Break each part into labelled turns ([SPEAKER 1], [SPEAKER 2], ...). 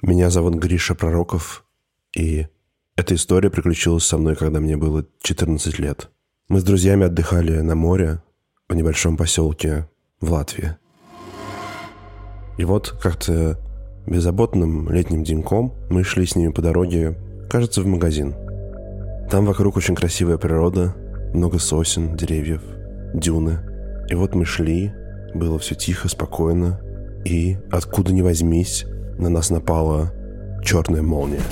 [SPEAKER 1] Меня зовут Гриша Пророков, и эта история приключилась со мной, когда мне было 14 лет. Мы с друзьями отдыхали на море в небольшом поселке в Латвии. И вот как-то беззаботным летним деньком мы шли с ними по дороге, кажется, в магазин. Там вокруг очень красивая природа, много сосен, деревьев, дюны. И вот мы шли, было все тихо, спокойно, и откуда ни возьмись, на нас напала черная молния.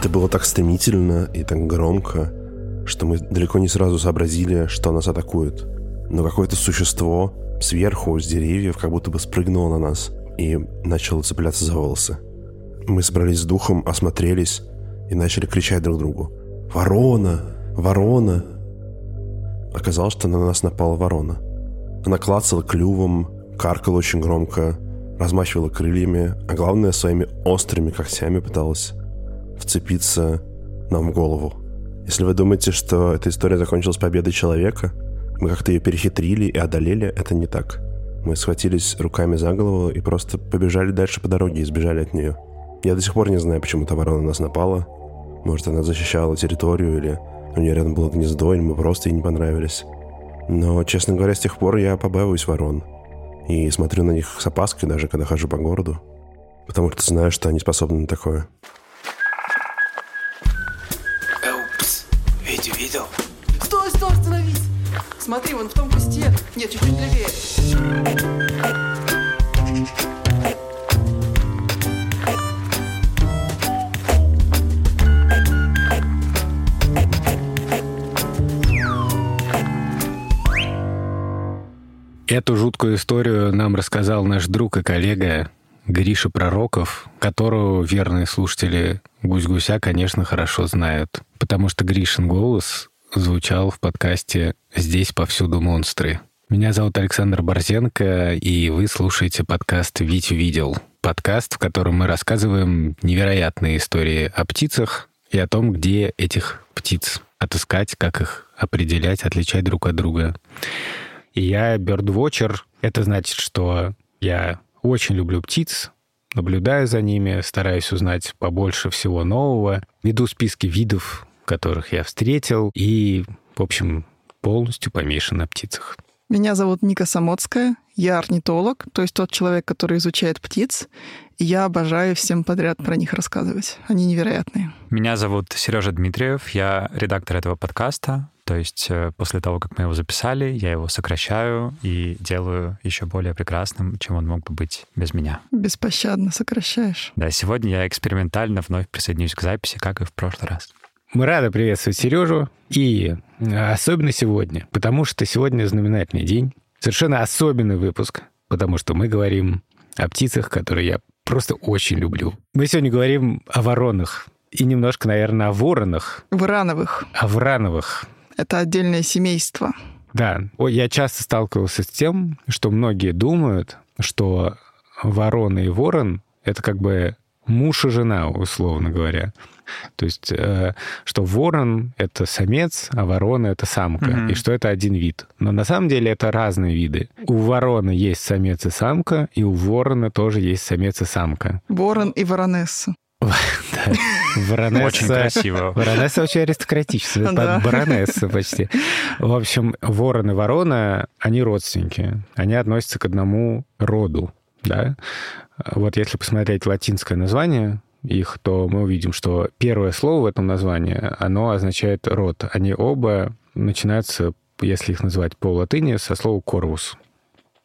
[SPEAKER 1] Это было так стремительно и так громко, что мы далеко не сразу сообразили, что нас атакует. Но какое-то существо сверху, с деревьев, как будто бы спрыгнуло на нас и начало цепляться за волосы. Мы собрались с духом, осмотрелись и начали кричать друг другу. «Ворона! Ворона!» Оказалось, что на нас напала ворона. Она клацала клювом, каркала очень громко, размахивала крыльями, а главное, своими острыми когтями пыталась вцепиться нам в голову. Если вы думаете, что эта история закончилась победой человека, мы как-то ее перехитрили и одолели, это не так. Мы схватились руками за голову и просто побежали дальше по дороге и сбежали от нее. Я до сих пор не знаю, почему та ворона нас напала. Может, она защищала территорию, или у нее рядом было гнездо, или мы просто ей не понравились. Но, честно говоря, с тех пор я побаиваюсь ворон. И смотрю на них с опаской, даже когда хожу по городу. Потому что знаю, что они способны на такое.
[SPEAKER 2] Упс, Витя видел?
[SPEAKER 3] Стой, стой, остановись! Смотри, вон в том кусте. Нет, чуть-чуть левее.
[SPEAKER 4] Эту жуткую историю нам рассказал наш друг и коллега Гриша Пророков, которого верные слушатели «Гусь-гуся», конечно, хорошо знают, потому что Гришин голос звучал в подкасте «Здесь повсюду монстры». Меня зовут Александр Борзенко, и вы слушаете подкаст «Витю видел». Подкаст, в котором мы рассказываем невероятные истории о птицах и о том, где этих птиц отыскать, как их определять, отличать друг от друга. И я бёрдвотчер. Это значит, что я очень люблю птиц, наблюдаю за ними, стараюсь узнать побольше всего нового, веду списки видов, которых я встретил, и, в общем, полностью помешан на птицах.
[SPEAKER 3] Меня зовут Ника Самоцкая. Я орнитолог, то есть тот человек, который изучает птиц. Я обожаю всем подряд про них рассказывать. Они невероятные.
[SPEAKER 5] Меня зовут Сережа Дмитриев, я редактор этого подкаста. То есть э, после того, как мы его записали, я его сокращаю и делаю еще более прекрасным, чем он мог бы быть без меня.
[SPEAKER 3] Беспощадно сокращаешь.
[SPEAKER 5] Да, сегодня я экспериментально вновь присоединюсь к записи, как и в прошлый раз.
[SPEAKER 4] Мы рады приветствовать Сережу, и особенно сегодня, потому что сегодня знаменательный день, совершенно особенный выпуск, потому что мы говорим о птицах, которые я просто очень люблю. Мы сегодня говорим о воронах и немножко, наверное, о воронах.
[SPEAKER 3] Врановых.
[SPEAKER 4] О врановых.
[SPEAKER 3] Это отдельное семейство.
[SPEAKER 4] Да. Я часто сталкивался с тем, что многие думают, что ворона и ворон — это как бы муж и жена, условно говоря. То есть, э, что ворон — это самец, а ворона — это самка, mm-hmm. и что это один вид. Но на самом деле это разные виды. У ворона есть самец и самка, и у ворона тоже есть самец и самка.
[SPEAKER 3] Ворон и воронесса.
[SPEAKER 4] Воронесса...
[SPEAKER 5] Очень красиво.
[SPEAKER 4] Воронесса очень аристократическая, да. баронесса почти. В общем, ворон и ворона, они родственники. Они относятся к одному роду, да? Вот если посмотреть латинское название их, то мы увидим, что первое слово в этом названии, оно означает род. Они оба начинаются, если их называть по латыни, со слова «корвус».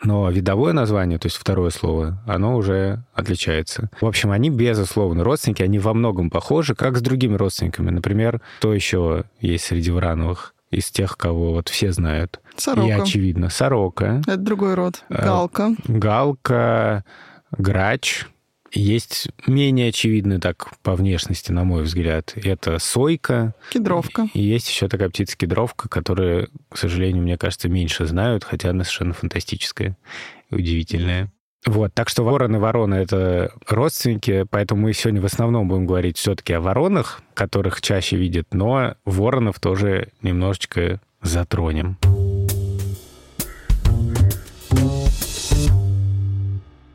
[SPEAKER 4] Но видовое название, то есть второе слово, оно уже отличается. В общем, они, безусловно, родственники, они во многом похожи, как с другими родственниками. Например, кто еще есть среди Врановых? из тех, кого вот все знают.
[SPEAKER 3] Сорока.
[SPEAKER 4] И очевидно. Сорока.
[SPEAKER 3] Это другой род. Э, галка.
[SPEAKER 4] Галка, грач. Есть менее очевидный так по внешности, на мой взгляд. Это сойка.
[SPEAKER 3] Кедровка.
[SPEAKER 4] И есть еще такая птица кедровка, которую, к сожалению, мне кажется, меньше знают, хотя она совершенно фантастическая и удивительная. Вот, так что ворон и ворона — это родственники, поэтому мы сегодня в основном будем говорить все-таки о воронах, которых чаще видят, но воронов тоже немножечко затронем.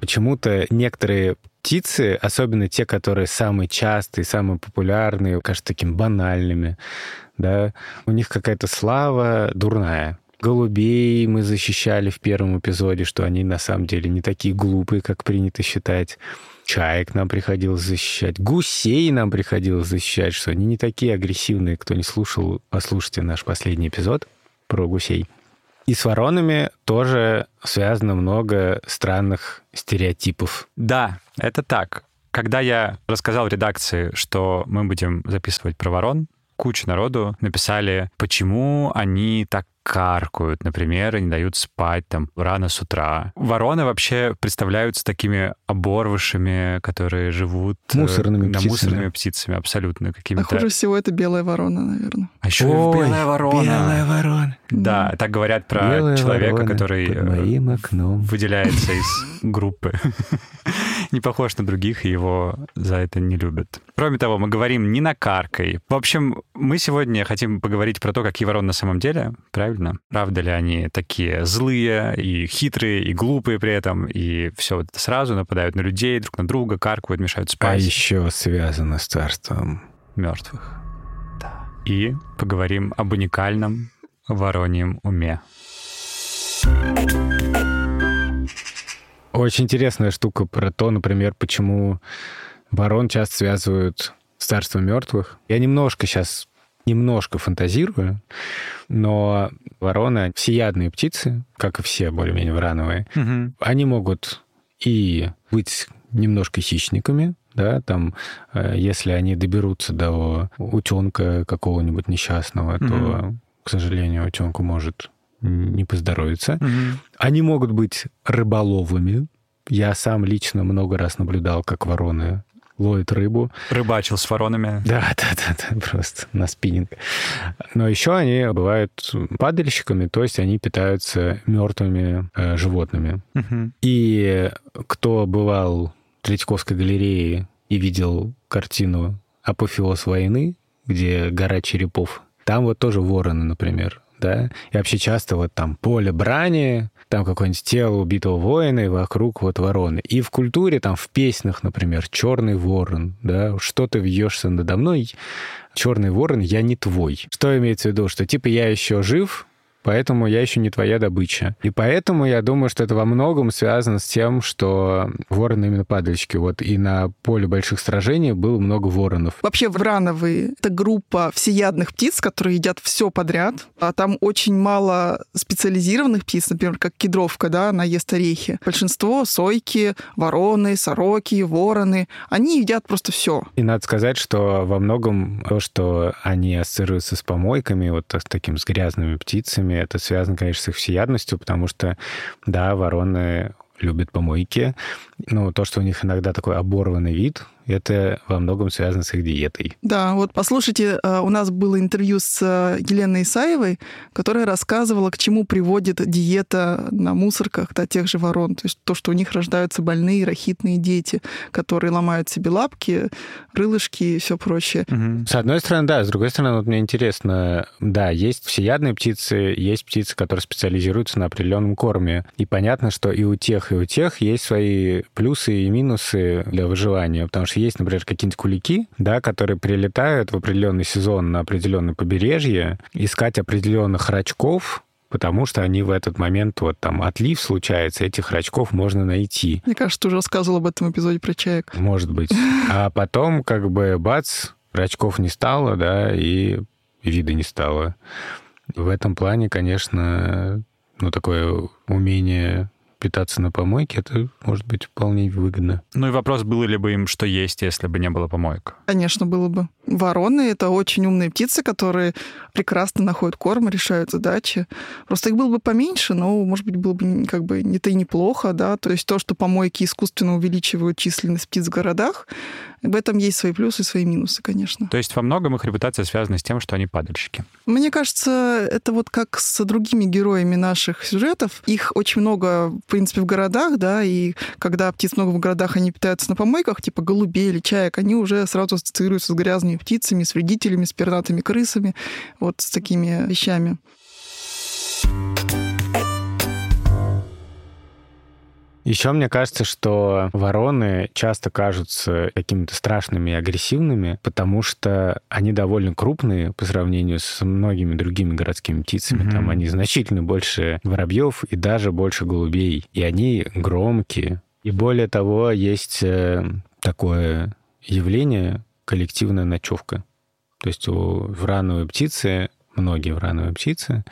[SPEAKER 4] Почему-то некоторые птицы, особенно те, которые самые частые, самые популярные, кажется, такими банальными, да, у них какая-то слава дурная. Голубей мы защищали в первом эпизоде, что они на самом деле не такие глупые, как принято считать. Чаек нам приходилось защищать. Гусей нам приходилось защищать, что они не такие агрессивные. Кто не слушал, послушайте наш последний эпизод про гусей. И с воронами тоже связано много странных стереотипов.
[SPEAKER 5] Да, это так. Когда я рассказал редакции, что мы будем записывать про ворон, куча народу написали, почему они так каркают, например, и не дают спать там рано с утра. Вороны вообще представляются такими оборвышами, которые живут...
[SPEAKER 4] э, Мусорными
[SPEAKER 5] да,
[SPEAKER 4] птицами.
[SPEAKER 5] мусорными птицами, абсолютно
[SPEAKER 3] А
[SPEAKER 5] какими-то...
[SPEAKER 3] хуже всего это белая ворона, наверное.
[SPEAKER 5] А еще и
[SPEAKER 4] Ой,
[SPEAKER 5] белая ворона.
[SPEAKER 4] Белая ворона.
[SPEAKER 5] Да, так говорят про
[SPEAKER 4] Белая
[SPEAKER 5] человека, который э,
[SPEAKER 4] моим окном.
[SPEAKER 5] выделяется из группы. Не похож на других, и его за это не любят. Кроме того, мы говорим не на каркой. В общем, мы сегодня хотим поговорить про то, какие вороны на самом деле, правильно? Правда ли они такие злые и хитрые, и глупые при этом, и все вот это сразу нападают на людей, друг на друга, каркают, мешают
[SPEAKER 4] А
[SPEAKER 5] спать
[SPEAKER 4] еще связано с царством.
[SPEAKER 5] мертвых. Да. И поговорим об уникальном вороньем уме.
[SPEAKER 4] Очень интересная штука про то, например, почему ворон часто связывают с царством мертвых. Я немножко сейчас немножко фантазирую, но вороны — всеядные птицы, как и все более-менее врановые. Они могут и быть немножко хищниками, да, там, э, если они доберутся до утенка какого-нибудь несчастного, то,
[SPEAKER 5] Мгм.
[SPEAKER 4] к сожалению, утенку может не поздоровиться.
[SPEAKER 5] Мгм.
[SPEAKER 4] Они могут быть рыболовами. Я сам лично много раз наблюдал, как вороны ловят рыбу.
[SPEAKER 5] Рыбачил с воронами.
[SPEAKER 4] Да, да, да, да, просто на спиннинг. Но еще они бывают падальщиками, то есть они питаются мертвыми э, животными.
[SPEAKER 5] Мгм.
[SPEAKER 4] И кто бывал в Третьяковской галерее и видел картину «Апофеоз войны», где гора черепов, там вот тоже вороны, например, да, и вообще часто вот там поле брани, там какое-нибудь тело убитого воина, и вокруг вот вороны. И в культуре, там в песнях, например, черный ворон, да, что ты вьешься надо мной, черный ворон, я не твой. Что имеется в виду? Что типа я еще жив, поэтому я еще не твоя добыча. И поэтому я думаю, что это во многом связано с тем, что вороны именно падальщики. Вот и на поле больших сражений было много воронов.
[SPEAKER 3] Вообще врановые — это группа всеядных птиц, которые едят все подряд. А там очень мало специализированных птиц, например, как кедровка, да, она ест орехи. Большинство — сойки, вороны, сороки, вороны. Они едят просто все.
[SPEAKER 4] И надо сказать, что во многом то, что они ассоциируются с помойками, вот с таким с грязными птицами, это связано, конечно, с их всеядностью, потому что, да, вороны любят помойки. Ну, то, что у них иногда такой оборванный вид, это во многом связано с их диетой.
[SPEAKER 3] Да, вот послушайте, э, у нас было интервью с э, Еленой Исаевой, которая рассказывала, к чему приводит диета на мусорках да, тех же ворон. То есть то, что у них рождаются больные рахитные дети, которые ломают себе лапки, рылышки и все прочее.
[SPEAKER 5] Мгм.
[SPEAKER 4] С одной стороны, да, с другой стороны, вот мне интересно, да, есть всеядные птицы, есть птицы, которые специализируются на определенном корме. И понятно, что и у тех, и у тех есть свои плюсы и минусы для выживания, потому что есть, например, какие-нибудь кулики, да, которые прилетают в определенный сезон на определенное побережье, искать определенных рачков, потому что они в этот момент, вот там отлив случается, этих рачков можно найти.
[SPEAKER 3] Мне кажется, ты уже рассказывал об этом эпизоде про чаек.
[SPEAKER 4] Может быть. А потом, как бы, бац, рачков не стало, да, и вида не стало. В этом плане, конечно, ну, такое умение питаться на помойке, это может быть вполне выгодно.
[SPEAKER 5] Ну и вопрос, было ли бы им что есть, если бы не было помоек.
[SPEAKER 3] Конечно, было бы. Вороны — это очень умные птицы, которые прекрасно находят корм, решают задачи. Просто их было бы поменьше, но, может быть, было бы как бы не то и неплохо, да. То есть то, что помойки искусственно увеличивают численность птиц в городах, в этом есть свои плюсы и свои минусы, конечно.
[SPEAKER 5] То есть во многом их репутация связана с тем, что они падальщики.
[SPEAKER 3] Мне кажется, это вот как с другими героями наших сюжетов. Их очень много, в принципе, в городах, да, и когда птиц много в городах, они питаются на помойках, типа голубей или чаек, они уже сразу ассоциируются с с вредителями птицами, с вредителями, с пернатыми крысами, вот с такими вещами.
[SPEAKER 4] Еще мне кажется, что вороны часто кажутся какими-то страшными и агрессивными, потому что они довольно крупные по сравнению с многими другими городскими птицами.
[SPEAKER 5] Mm-hmm.
[SPEAKER 4] Там они значительно больше воробьев и даже больше голубей. И они громкие. И более того, есть э, такое явление, коллективная ночевка. То есть у врановой птицы, многие врановые птицы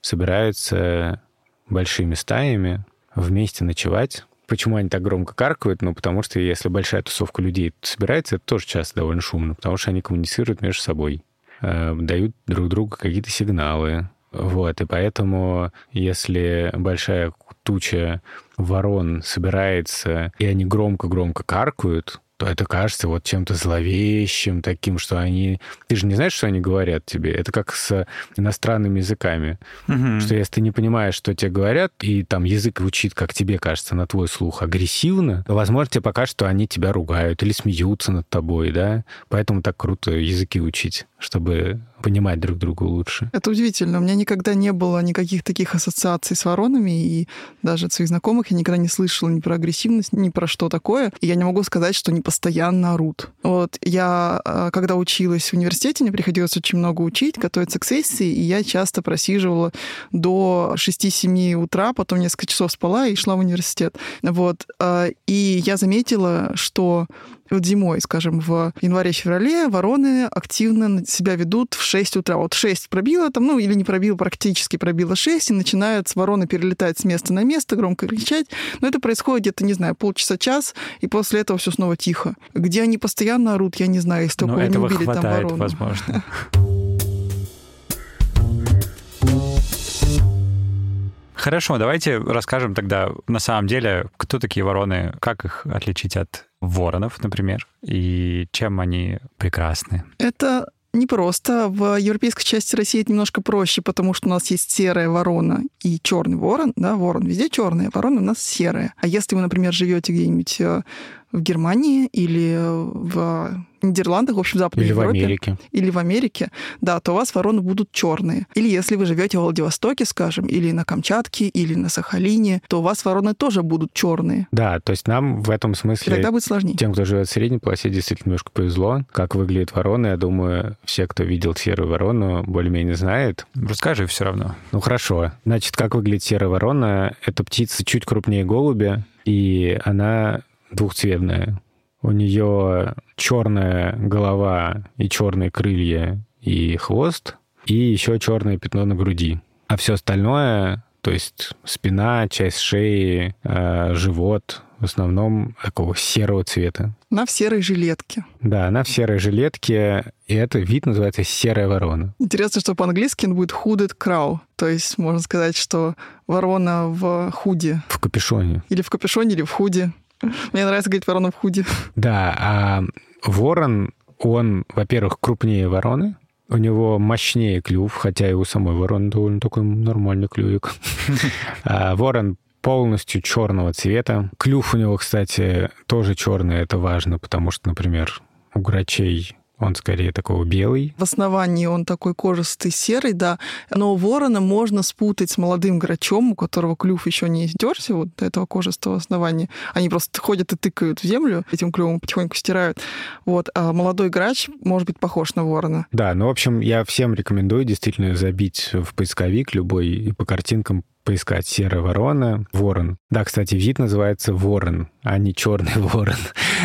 [SPEAKER 4] собираются большими стаями вместе ночевать. Почему они так громко каркают? Ну, потому что если большая тусовка людей собирается, это тоже часто довольно шумно, потому что они коммуницируют между собой, э, дают друг другу какие-то сигналы. Вот, и поэтому, если большая туча ворон собирается, и они громко-громко каркают, это кажется вот чем-то зловещим таким, что они... Ты же не знаешь, что они говорят тебе. Это как с иностранными языками.
[SPEAKER 5] Мгм.
[SPEAKER 4] Что если ты не понимаешь, что тебе говорят, и там язык звучит, как тебе кажется, на твой слух агрессивно, то, возможно, тебе покажется, что они тебя ругают или смеются над тобой, да? Поэтому так круто языки учить, чтобы понимать друг друга лучше.
[SPEAKER 3] Это удивительно. У меня никогда не было никаких таких ассоциаций с воронами, и даже от своих знакомых я никогда не слышала ни про агрессивность, ни про что такое. И я не могу сказать, что они постоянно орут. Вот я, э, когда училась в университете, мне приходилось очень много учить, готовиться к сессии, и я часто просиживала до 6-7 утра, потом несколько часов спала и шла в университет. Вот. э, И я заметила, что вот зимой, скажем, в январе-феврале вороны активно себя ведут в 6 утра. Вот 6 пробило там, ну или не пробило, практически пробило 6, и начинают с вороны перелетать с места на место, громко кричать. Но это происходит где-то, не знаю, полчаса-час, и после этого все снова тихо. Где они постоянно орут, я не знаю, если только не убили там
[SPEAKER 5] хватает,
[SPEAKER 3] ворону.
[SPEAKER 5] возможно. Хорошо, давайте расскажем тогда на самом деле, кто такие вороны, как их отличить от воронов, например, и чем они прекрасны.
[SPEAKER 3] Это непросто. В европейской части России это немножко проще, потому что у нас есть серая ворона и черный ворон. Да, ворон везде черный, а ворона у нас серая. А если вы, например, живете где-нибудь э, в Германии или в Нидерландах, в общем, в Западной
[SPEAKER 4] Или в
[SPEAKER 3] Европе,
[SPEAKER 4] Америке.
[SPEAKER 3] или в Америке, да, то у вас вороны будут черные. Или если вы живете в Владивостоке, скажем, или на Камчатке, или на Сахалине, то у вас вороны тоже будут черные.
[SPEAKER 4] Да, то есть нам в этом
[SPEAKER 3] И
[SPEAKER 4] смысле
[SPEAKER 3] тогда будет сложнее.
[SPEAKER 4] Тем, кто живет в средней полосе, действительно немножко повезло. Как выглядит ворона, я думаю, все, кто видел серую ворону, более-менее знает.
[SPEAKER 5] Расскажи все равно.
[SPEAKER 4] Ну хорошо. Значит, как выглядит серая ворона? Это птица чуть крупнее голубя, и она двухцветная. У нее черная голова и черные крылья и хвост, и еще черное пятно на груди. А все остальное, то есть спина, часть шеи, э, живот, в основном такого серого цвета.
[SPEAKER 3] Она в серой жилетке.
[SPEAKER 4] Да, она в серой жилетке, и это вид называется серая ворона.
[SPEAKER 3] Интересно, что по-английски он будет hooded crow. То есть можно сказать, что ворона в худе.
[SPEAKER 4] В капюшоне.
[SPEAKER 3] Или в капюшоне, или в худе. Мне нравится говорить ворона в худе.
[SPEAKER 4] Да, а ворон, он, во-первых, крупнее вороны, у него мощнее клюв, хотя и у самой вороны довольно такой нормальный клювик. А Ворон полностью черного цвета. Клюв у него, кстати, тоже черный, это важно, потому что, например, у грачей он скорее такого белый.
[SPEAKER 3] В основании он такой кожистый серый, да. Но ворона можно спутать с молодым грачом, у которого клюв еще не издерся, вот до этого кожистого основания. Они просто ходят и тыкают в землю, этим клювом потихоньку стирают. Вот. А молодой грач может быть похож на ворона.
[SPEAKER 4] Да, ну, в общем, я всем рекомендую действительно забить в поисковик любой и по картинкам поискать серая ворона, ворон. Да, кстати, вид называется ворон, а не черный ворон.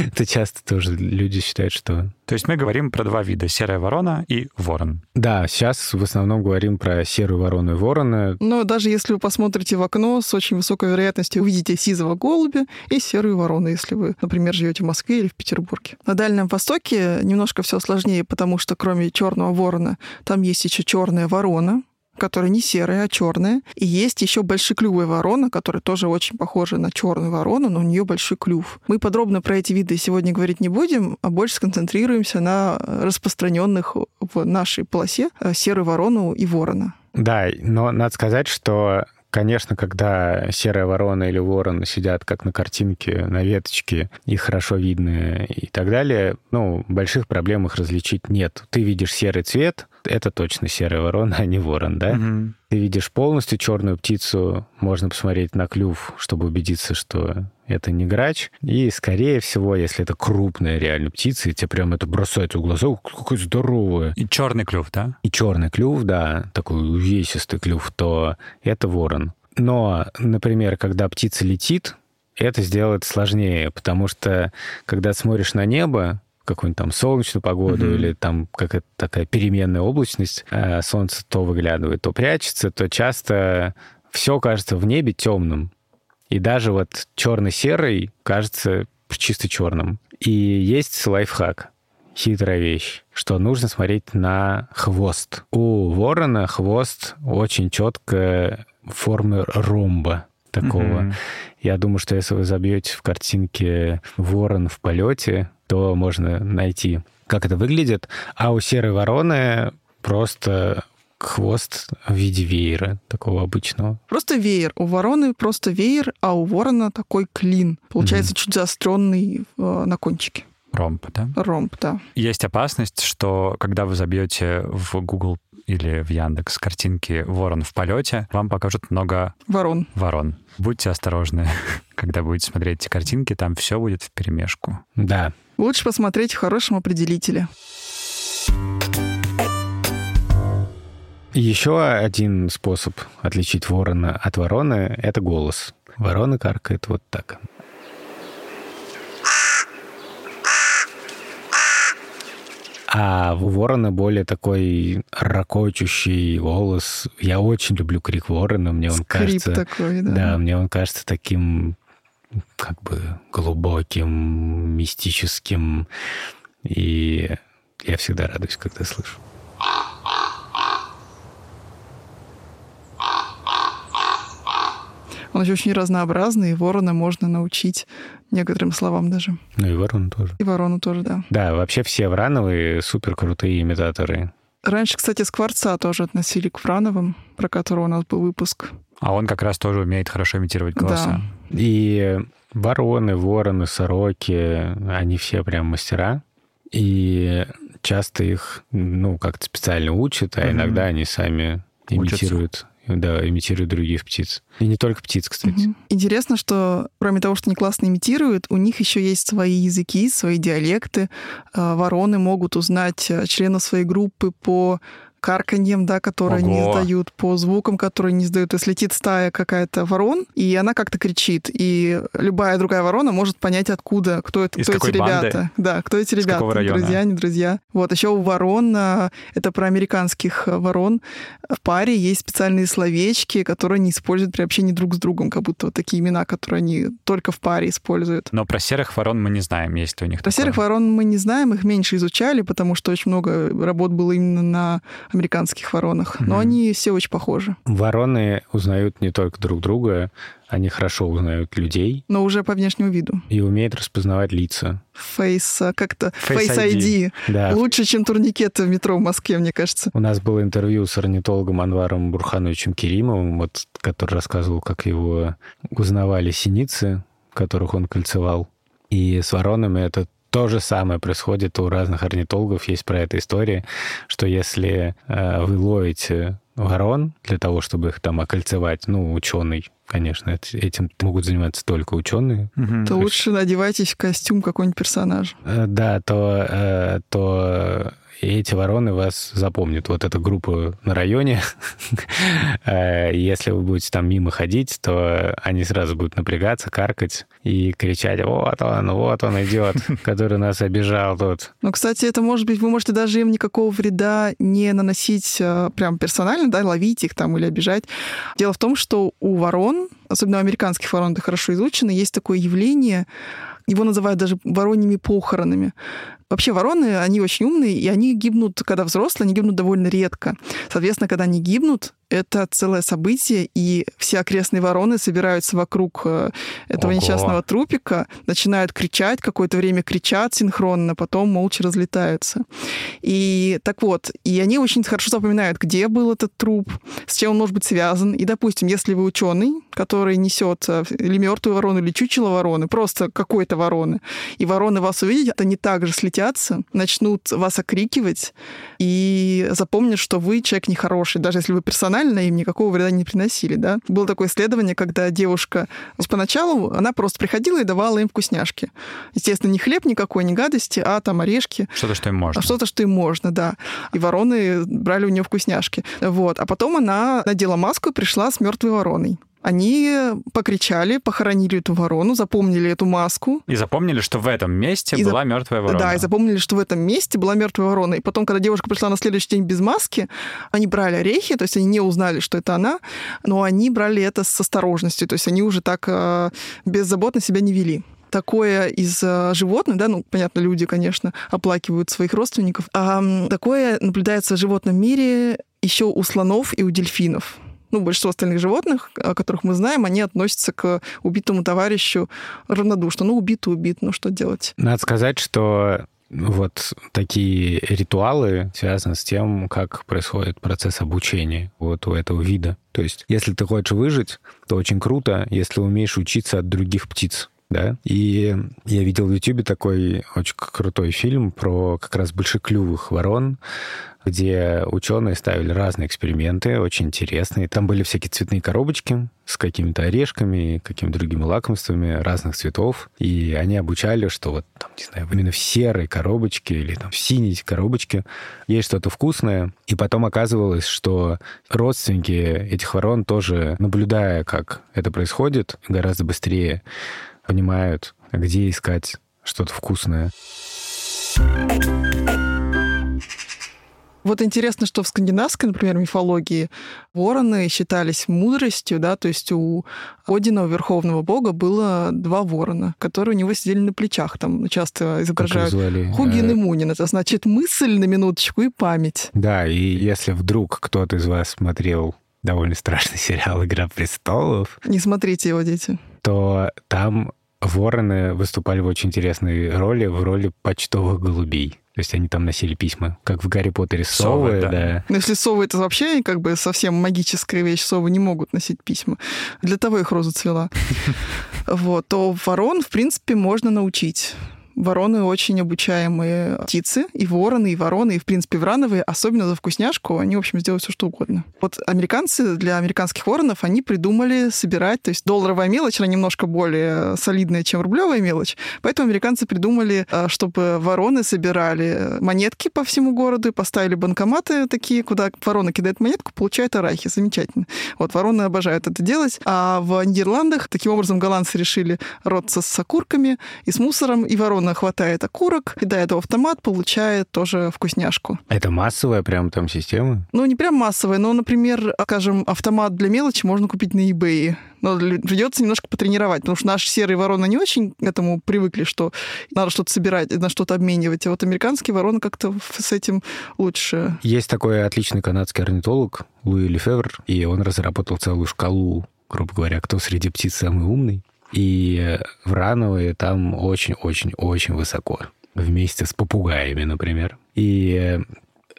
[SPEAKER 4] Это часто тоже люди считают, что...
[SPEAKER 5] То есть мы говорим про два вида — серая ворона и ворон.
[SPEAKER 4] Да, сейчас в основном говорим про серую ворону и ворона.
[SPEAKER 3] Но даже если вы посмотрите в окно, с очень высокой вероятностью увидите сизого голубя и серую ворону, если вы, например, живете в Москве или в Петербурге. На Дальнем Востоке немножко все сложнее, потому что кроме черного ворона, там есть еще черная ворона, которая не серая, а черная. И есть еще большеклювая ворона, которая тоже очень похожа на черную ворону, но у нее большой клюв. Мы подробно про эти виды сегодня говорить не будем, а больше сконцентрируемся на распространенных в нашей полосе э, серую ворону и ворона.
[SPEAKER 4] Да, но надо сказать, что Конечно, когда серая ворона или ворон сидят как на картинке, на веточке, их хорошо видно и так далее, ну, больших проблем их различить нет. Ты видишь серый цвет, это точно серая ворона, а не ворон, да?
[SPEAKER 5] Мгм.
[SPEAKER 4] Ты видишь полностью черную птицу, можно посмотреть на клюв, чтобы убедиться, что это не грач. И, скорее всего, если это крупная реально птица, и тебе прям это бросается в глаза, «Ух, какая здоровая.
[SPEAKER 5] И черный клюв, да?
[SPEAKER 4] И черный клюв, да, такой увесистый клюв, то это ворон. Но, например, когда птица летит, это сделать сложнее, потому что когда смотришь на небо, какую-нибудь там солнечную погоду
[SPEAKER 5] Мгм.
[SPEAKER 4] или там какая-то такая переменная облачность, а солнце то выглядывает, то прячется, то часто все кажется в небе темным. И даже вот черно-серый кажется чисто черным. И есть лайфхак, хитрая вещь, что нужно смотреть на хвост. У ворона хвост очень четко формы ромба такого.
[SPEAKER 5] Мгм.
[SPEAKER 4] Я думаю, что если вы забьете в картинке ворон в полете, то можно найти, как это выглядит. А у серой вороны просто хвост в виде веера, такого обычного.
[SPEAKER 3] Просто веер. У вороны просто веер, а у ворона такой клин. Получается чуть заостренный э, на кончике.
[SPEAKER 5] Ромб, да?
[SPEAKER 3] Ромб, да.
[SPEAKER 5] Есть опасность, что когда вы забьете в Google или в Яндекс картинки ворон в полете, вам покажут много
[SPEAKER 3] Ворон.
[SPEAKER 5] ворон. Будьте осторожны, когда будете смотреть эти картинки, там все будет в перемешку.
[SPEAKER 4] Да.
[SPEAKER 3] Лучше посмотреть в хорошем определителе.
[SPEAKER 4] Еще один способ отличить ворона от вороны — это голос. Ворона каркает вот так. А у ворона более такой ракочущий голос. Я очень люблю крик ворона. Мне он
[SPEAKER 3] Скрип
[SPEAKER 4] кажется...
[SPEAKER 3] такой, да.
[SPEAKER 4] Да, мне он кажется таким как бы глубоким, мистическим. И я всегда радуюсь, когда слышу.
[SPEAKER 3] Он еще очень разнообразный, и ворона можно научить некоторым словам даже.
[SPEAKER 4] Ну и ворон тоже.
[SPEAKER 3] И ворону тоже, да.
[SPEAKER 4] Да, вообще все врановые супер крутые имитаторы.
[SPEAKER 3] Раньше, кстати, Скворца тоже относили к Врановым, про которого у нас был выпуск.
[SPEAKER 5] А он как раз тоже умеет хорошо имитировать голоса.
[SPEAKER 4] И вороны, вороны, сороки, они все прям мастера. И часто их, ну, как-то специально учат, а
[SPEAKER 5] Мгм.
[SPEAKER 4] иногда они сами
[SPEAKER 5] Учатся.
[SPEAKER 4] имитируют. Да, имитируют других птиц. И не только птиц, кстати.
[SPEAKER 3] Мгм. Интересно, что кроме того, что они классно имитируют, у них еще есть свои языки, свои диалекты. Э, Вороны могут узнать э, членов своей группы по карканьем, да, которые они
[SPEAKER 5] Ого.
[SPEAKER 3] издают, по звукам, которые они издают. То есть летит стая какая-то ворон, и она как-то кричит. И любая другая ворона может понять, откуда, кто, это,
[SPEAKER 5] Из
[SPEAKER 3] кто эти
[SPEAKER 5] банды?
[SPEAKER 3] ребята. Да, кто эти
[SPEAKER 5] Из
[SPEAKER 3] ребята. Друзья, не друзья. Вот, еще у ворон, а, это про американских а, ворон, в паре есть специальные словечки, которые они используют при общении друг с другом, как будто вот такие имена, которые они только в паре используют.
[SPEAKER 5] Но про серых ворон мы не знаем, есть ли у них
[SPEAKER 3] Про
[SPEAKER 5] такое.
[SPEAKER 3] серых ворон мы не знаем, их меньше изучали, потому что очень много работ было именно на американских воронах. Но
[SPEAKER 5] Мгм.
[SPEAKER 3] они все очень похожи.
[SPEAKER 4] Вороны узнают не только друг друга, они хорошо узнают людей
[SPEAKER 3] Но уже по внешнему виду.
[SPEAKER 4] и умеют распознавать лица.
[SPEAKER 3] Face, а, как-то
[SPEAKER 5] Face
[SPEAKER 3] Face ID.
[SPEAKER 4] Да,
[SPEAKER 3] Лучше, чем турникеты в метро в Москве, мне кажется.
[SPEAKER 4] У нас было интервью с орнитологом Анваром Бурхановичем Керимовым, вот, который рассказывал, как его узнавали синицы, которых он кольцевал. И с воронами это то же самое происходит у разных орнитологов. Есть про это история, что если э, вы ловите ворон для того, чтобы их там окольцевать, ну, ученый, конечно, эт- этим могут заниматься только ученые,
[SPEAKER 5] Мгм.
[SPEAKER 3] То лучше надевайтесь в костюм какой-нибудь персонаж.
[SPEAKER 4] Э, Да, то, э, то эти вороны вас запомнят. Вот эта группа на районе, э, если вы будете там мимо ходить, то они сразу будут напрягаться, каркать и кричать, вот он, вот он идет, который нас обижал тут.
[SPEAKER 3] Но, кстати, это может быть, вы можете даже им никакого вреда не наносить э, прям персонально, да, ловить их там или обижать. Дело в том, что у ворон, особенно у американских ворон, это хорошо изучено, есть такое явление, его называют даже вороньими похоронами. Вообще вороны, они очень умные, и они гибнут, когда взрослые, они гибнут довольно редко. Соответственно, когда они гибнут, это целое событие, и все окрестные вороны собираются вокруг э, этого
[SPEAKER 5] Ого.
[SPEAKER 3] несчастного трупика, начинают кричать, какое-то время кричат синхронно, потом молча разлетаются. И так вот, и они очень хорошо запоминают, где был этот труп, с чем он может быть связан. И, допустим, если вы ученый, который несет э, или мертвую ворону, или чучело вороны, просто какой-то вороны, и вороны вас увидят, они также слетят возмутятся, начнут вас окрикивать и запомнят, что вы человек нехороший, даже если вы персонально им никакого вреда не приносили. Да? Было такое исследование, когда девушка поначалу, она просто приходила и давала им вкусняшки. Естественно, не хлеб никакой, не гадости, а там орешки.
[SPEAKER 5] Что-то, что им можно.
[SPEAKER 3] Что-то, что им можно, да. И вороны брали у нее вкусняшки. Вот. А потом она надела маску и пришла с мертвой вороной. Они покричали, похоронили эту ворону, запомнили эту маску.
[SPEAKER 5] И запомнили, что в этом месте
[SPEAKER 3] И
[SPEAKER 5] была
[SPEAKER 3] зап-
[SPEAKER 5] мертвая ворона.
[SPEAKER 3] Да, и запомнили, что в этом месте была мертвая ворона. И потом, когда девушка пришла на следующий день без маски, они брали орехи, то есть они не узнали, что это она, но они брали это с осторожностью, то есть они уже так э, беззаботно себя не вели такое из э, животных, да, ну, понятно, люди, конечно, оплакивают своих родственников, а такое наблюдается в животном мире еще у слонов и у дельфинов. Ну, большинство остальных животных, о которых мы знаем, они относятся к убитому товарищу равнодушно. Ну, убит и убит, ну что делать?
[SPEAKER 4] Надо сказать, что вот такие ритуалы связаны с тем, как происходит процесс обучения вот у этого вида. То есть, если ты хочешь выжить, то очень круто, если умеешь учиться от других птиц. Да? И я видел в Ютубе такой очень крутой фильм про как раз большеклювых ворон, где ученые ставили разные эксперименты, очень интересные. Там были всякие цветные коробочки с какими-то орешками, какими-то другими лакомствами разных цветов. И они обучали, что вот, там, не знаю, именно в серой коробочке или там в синей коробочке есть что-то вкусное. И потом оказывалось, что родственники этих ворон тоже, наблюдая, как это происходит, гораздо быстрее понимают, где искать что-то вкусное.
[SPEAKER 3] Вот интересно, что в скандинавской, например, мифологии вороны считались мудростью, да, то есть у Одина, у верховного бога, было два ворона, которые у него сидели на плечах. Там часто изображают? Хугин и
[SPEAKER 4] Э,
[SPEAKER 3] Мунин. Это значит мысль на минуточку и память.
[SPEAKER 4] Да, и если вдруг кто-то из вас смотрел довольно страшный сериал «Игра престолов»,
[SPEAKER 3] Не смотрите его, дети.
[SPEAKER 4] то там вороны выступали в очень интересной роли, в роли почтовых голубей. То есть они там носили письма, как в Гарри Поттере совы,
[SPEAKER 5] Совы, да.
[SPEAKER 4] да.
[SPEAKER 3] Но если совы это вообще как бы совсем магическая вещь, совы не могут носить письма. Для того их роза цвела. Вот, то ворон, в принципе, можно научить. Вороны очень обучаемые птицы, и вороны, и вороны, и, в принципе, врановые, особенно за вкусняшку, они, в общем, сделают все, что угодно. Вот американцы для американских воронов, они придумали собирать, то есть долларовая мелочь, она немножко более солидная, чем рублевая мелочь, поэтому американцы придумали, э, чтобы вороны собирали монетки по всему городу и поставили банкоматы такие, куда ворона кидает монетку, получает арахис. Замечательно. Вот вороны обожают это делать. А в Нидерландах таким образом голландцы решили роться с окурками и с мусором, и ворона хватает окурок, кидает в автомат, получает тоже вкусняшку.
[SPEAKER 4] Это массовая прям там система?
[SPEAKER 3] Ну, не прям массовая, но, например, скажем, автомат для мелочи можно купить на eBay. Но придется немножко потренировать, потому что наши серые вороны не очень к этому привыкли, что надо что-то собирать, на что-то обменивать. А вот американские вороны как-то с этим лучше.
[SPEAKER 4] Есть такой отличный канадский орнитолог Луи Лефевр, и он разработал целую шкалу, грубо говоря, кто среди птиц самый умный. И врановые там очень-очень-очень высоко. Вместе с попугаями, например. И,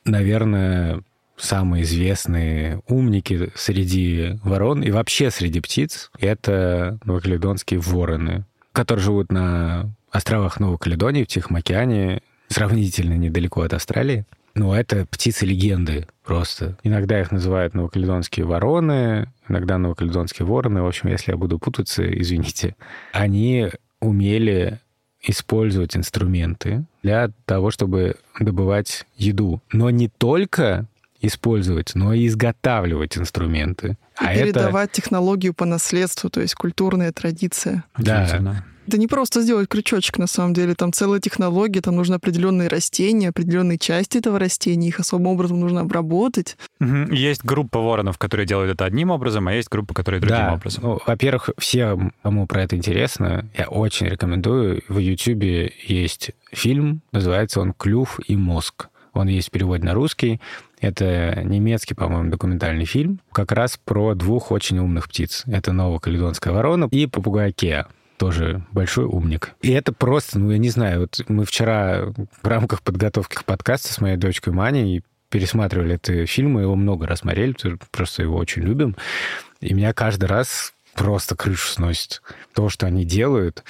[SPEAKER 4] наверное, самые известные умники среди ворон и вообще среди птиц — это новокаледонские вороны, которые живут на островах Новой Каледонии в Тихом океане, сравнительно недалеко от Австралии. Ну, это птицы-легенды просто. Иногда их называют новокаледонские вороны, иногда новокаледонские вороны. В общем, если я буду путаться, извините. Они умели использовать инструменты для того, чтобы добывать еду. Но не только использовать, но и изготавливать инструменты.
[SPEAKER 3] И
[SPEAKER 4] а это...
[SPEAKER 3] передавать технологию по наследству, то есть культурная традиция.
[SPEAKER 4] Да.
[SPEAKER 3] Это не просто сделать крючочек, на самом деле. Там целая технология, там нужны определенные растения, определенные части этого растения, их особым образом нужно обработать.
[SPEAKER 5] Мгм. Есть группа воронов, которые делают это одним образом, а есть группа, которые другим
[SPEAKER 4] да.
[SPEAKER 5] образом.
[SPEAKER 4] Ну, во-первых, всем, кому про это интересно, я очень рекомендую. В Ютубе есть фильм, называется он «Клюв и мозг». Он есть в переводе на русский. Это немецкий, по-моему, документальный фильм, как раз про двух очень умных птиц. Это новокаледонская ворона и попугай Кеа тоже большой умник. И это просто, ну, я не знаю, вот мы вчера в рамках подготовки к подкасту с моей дочкой Маней пересматривали этот фильм, мы его много раз смотрели, просто его очень любим. И меня каждый раз просто крышу сносит. То, что они делают,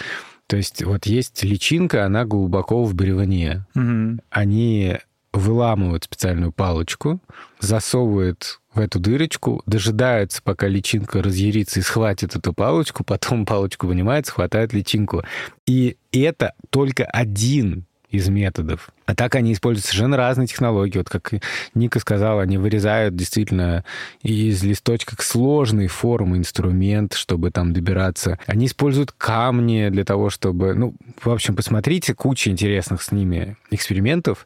[SPEAKER 4] То есть вот есть личинка, она глубоко в бревне.
[SPEAKER 5] Мгм.
[SPEAKER 4] Они выламывают специальную палочку, засовывают в эту дырочку, дожидаются, пока личинка разъярится и схватит эту палочку, потом палочку вынимает, хватает личинку. И это только один из методов. А так они используют совершенно разные технологии. Вот как Ника сказала, они вырезают действительно из листочка сложной формы инструмент, чтобы там добираться. Они используют камни для того, чтобы... Ну, в общем, посмотрите, куча интересных с ними экспериментов.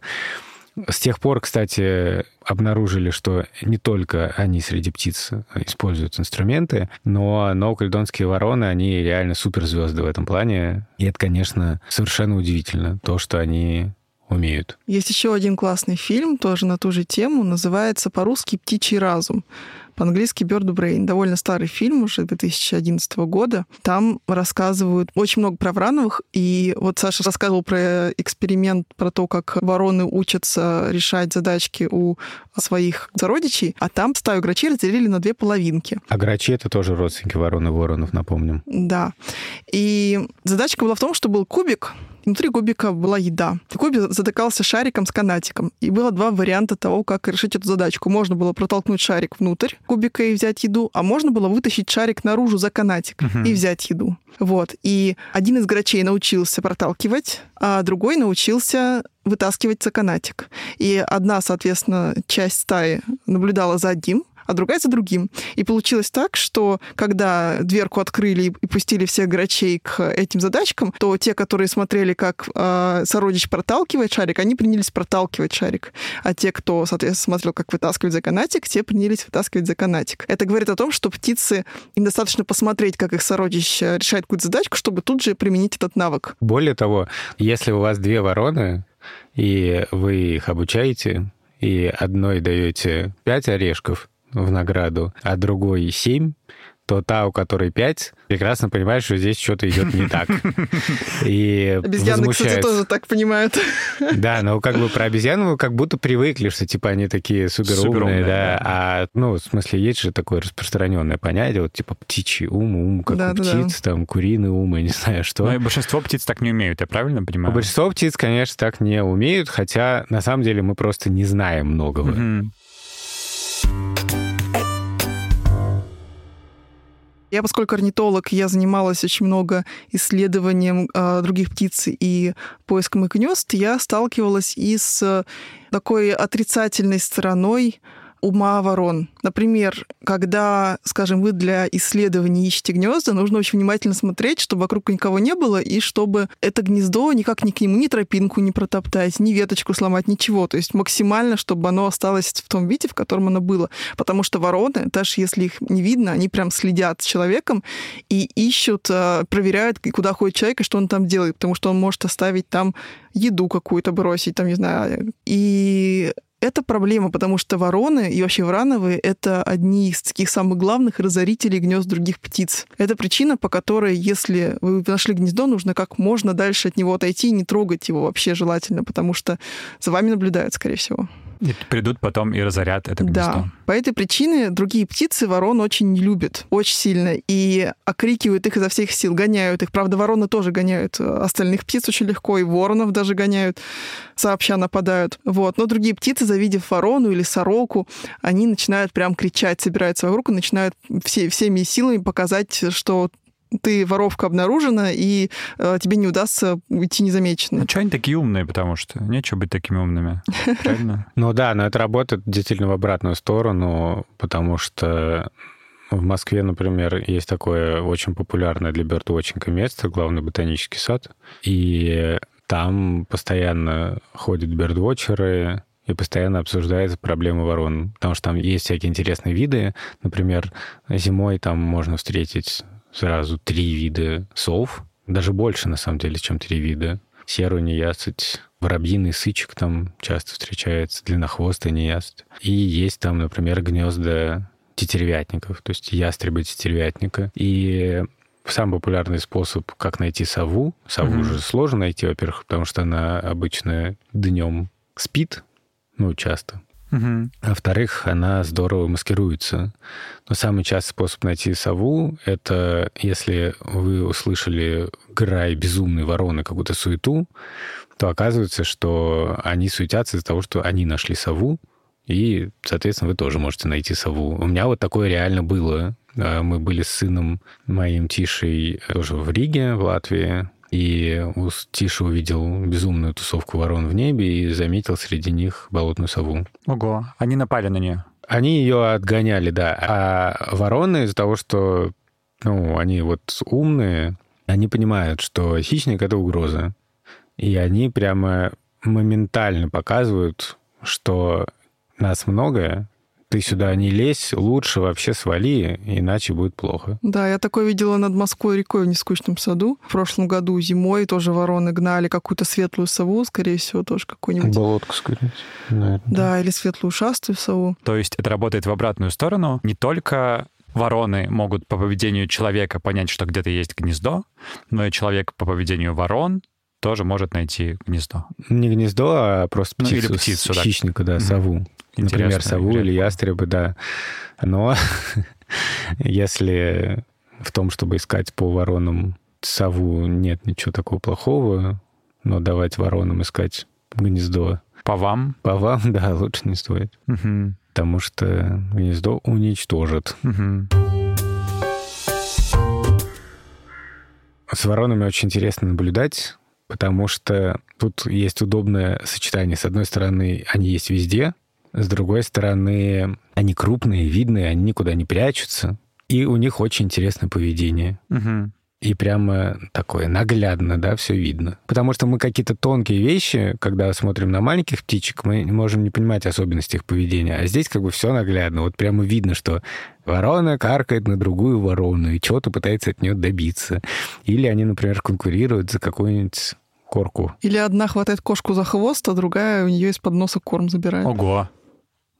[SPEAKER 4] С тех пор, кстати, обнаружили, что не только они среди птиц используют инструменты, но новокаледонские вороны, они реально суперзвезды в этом плане. И это, конечно, совершенно удивительно, то, что они умеют.
[SPEAKER 3] Есть еще один классный фильм, тоже на ту же тему, называется по-русски «Птичий разум». По-английски Bird Brain. Довольно старый фильм уже 2011 года. Там рассказывают очень много про Врановых. И вот Саша рассказывал про эксперимент, про то, как вороны учатся решать задачки у своих сородичей. А там стаю грачей разделили на две половинки.
[SPEAKER 4] А грачи — это тоже родственники ворон и воронов, напомним.
[SPEAKER 3] Да. И задачка была в том, что был кубик, Внутри кубика была еда. Кубик затыкался шариком с канатиком. И было два варианта того, как решить эту задачку. Можно было протолкнуть шарик внутрь кубика и взять еду, а можно было вытащить шарик наружу за канатик и взять еду. Вот. И один из грачей научился проталкивать, а другой научился вытаскивать за канатик. И одна, соответственно, часть стаи наблюдала за одним, а другая за другим. И получилось так, что когда дверку открыли и пустили всех грачей к этим задачкам, то те, которые смотрели, как э, сородич проталкивает шарик, они принялись проталкивать шарик. А те, кто, соответственно, смотрел, как вытаскивать за канатик, те принялись вытаскивать за канатик. Это говорит о том, что птицы, им достаточно посмотреть, как их сородич решает какую-то задачку, чтобы тут же применить этот навык.
[SPEAKER 4] Более того, если у вас две вороны, и вы их обучаете, и одной даете пять орешков, в награду, а другой 7, то та, у которой 5, прекрасно понимает, что здесь что-то идет не так. И
[SPEAKER 3] Обезьяны, кстати, тоже так понимают.
[SPEAKER 4] Да, но как бы про обезьян вы как будто привыкли, что типа они такие суперумные,
[SPEAKER 5] Суперумные,
[SPEAKER 4] да.
[SPEAKER 5] да.
[SPEAKER 4] А, ну, в смысле, есть же такое распространенное понятие, вот типа птичий ум, ум, как у
[SPEAKER 3] Да-да-да.
[SPEAKER 4] птиц, там, куриный ум, я не знаю что.
[SPEAKER 5] Ну и большинство птиц так не умеют, я правильно понимаю?
[SPEAKER 4] Большинство птиц, конечно, так не умеют, хотя на самом деле мы просто не знаем многого.
[SPEAKER 5] Мгм.
[SPEAKER 3] Я, поскольку орнитолог, я занималась очень много исследованием э, других птиц и поиском их гнезд, я сталкивалась и с такой отрицательной стороной ума ворон. Например, когда, скажем, вы для исследования ищете гнезда, нужно очень внимательно смотреть, чтобы вокруг никого не было, и чтобы это гнездо никак ни к нему ни тропинку не протоптать, ни веточку сломать, ничего. То есть максимально, чтобы оно осталось в том виде, в котором оно было. Потому что вороны, даже если их не видно, они прям следят за человеком и ищут, э, проверяют, куда ходит человек и что он там делает, потому что он может оставить там еду какую-то бросить, там, не знаю. И это проблема, потому что вороны и вообще врановые — это одни из таких самых главных разорителей гнезд других птиц. Это причина, по которой, если вы нашли гнездо, нужно как можно дальше от него отойти и не трогать его вообще желательно, потому что за вами наблюдают, скорее всего.
[SPEAKER 5] И придут потом и разорят это гнездо.
[SPEAKER 3] Да. По этой причине другие птицы ворон очень не любят, очень сильно, и окрикивают их изо всех сил, гоняют их. Правда, вороны тоже гоняют э, остальных птиц очень легко, и воронов даже гоняют, сообща нападают. Вот. Но другие птицы, завидев ворону или сороку, они начинают прям кричать, собираются вокруг и начинают все, всеми силами показать, что ты воровка обнаружена, и э, тебе не удастся уйти незамеченным.
[SPEAKER 5] Ну, что они такие умные, потому что нечего быть такими умными. Правильно?
[SPEAKER 4] Ну да, но это работает действительно в обратную сторону, потому что в Москве, например, есть такое очень популярное для бёрдвотчинга место, главный ботанический сад, и там постоянно ходят бёрдвотчеры, и постоянно обсуждается проблема ворон, потому что там есть всякие интересные виды. Например, зимой там можно встретить сразу три вида сов, даже больше, на самом деле, чем три вида. Серую неясыть, воробьиный сычек там часто встречается, длиннохвостый неясыть. И есть там, например, гнезда тетеревятников, то есть ястребы тетеревятника. И самый популярный способ, как найти сову. Сову
[SPEAKER 5] Мгм.
[SPEAKER 4] же сложно найти, во-первых, потому что она обычно днем спит, ну, часто.
[SPEAKER 5] Мгм.
[SPEAKER 4] а во-вторых, она здорово маскируется. Но самый частый способ найти сову — это если вы услышали грай безумной вороны, какую-то суету, то оказывается, что они суетятся из-за того, что они нашли сову, и, соответственно, вы тоже можете найти сову. У меня вот такое реально было. А, Мы были с сыном моим Тишей тоже в Риге, в Латвии, и Тиша увидел безумную тусовку ворон в небе и заметил среди них болотную сову.
[SPEAKER 5] Ого, они напали на нее.
[SPEAKER 4] Они ее отгоняли, да. А вороны из-за того, что ну, они вот умные, они понимают, что хищник — это угроза. И они прямо моментально показывают, что нас много, ты сюда не лезь, лучше вообще свали, иначе будет плохо.
[SPEAKER 3] Да, я такое видела над Москвой рекой в Нескучном саду. В прошлом году зимой тоже вороны гнали какую-то светлую сову, скорее всего, тоже какую-нибудь.
[SPEAKER 4] Болотку, скорее наверное.
[SPEAKER 3] Да, или светлую ушастую сову.
[SPEAKER 5] То есть это работает в обратную сторону. Не только вороны могут по поведению человека понять, что где-то есть гнездо, но и человек по поведению ворон тоже может найти гнездо.
[SPEAKER 4] Не гнездо, а просто
[SPEAKER 5] Ну, или
[SPEAKER 4] птицу,
[SPEAKER 5] птицу,
[SPEAKER 4] с-
[SPEAKER 5] да.
[SPEAKER 4] хищника, да,
[SPEAKER 5] Мгм.
[SPEAKER 4] сову. Например, сову или ястребы, да. Но если в том, чтобы искать по воронам сову, нет ничего такого плохого, но давать воронам искать гнездо
[SPEAKER 5] По вам?
[SPEAKER 4] по вам, да, лучше не стоит.
[SPEAKER 5] Мгм.
[SPEAKER 4] Потому что гнездо уничтожит.
[SPEAKER 5] Мгм.
[SPEAKER 4] С воронами очень интересно наблюдать, потому что тут есть удобное сочетание. С одной стороны, они есть везде, с другой стороны, они крупные, видные, они никуда не прячутся, и у них очень интересное поведение.
[SPEAKER 5] Мгм.
[SPEAKER 4] И прямо такое наглядно, да, все видно. Потому что мы какие-то тонкие вещи, когда смотрим на маленьких птичек, мы можем не понимать особенности их поведения. А здесь как бы все наглядно. Вот прямо видно, что ворона каркает на другую ворону и чего-то пытается от нее добиться. Или они, например, конкурируют за какую-нибудь корку.
[SPEAKER 3] Или одна хватает кошку за хвост, а другая у нее из-под носа корм забирает.
[SPEAKER 5] Ого.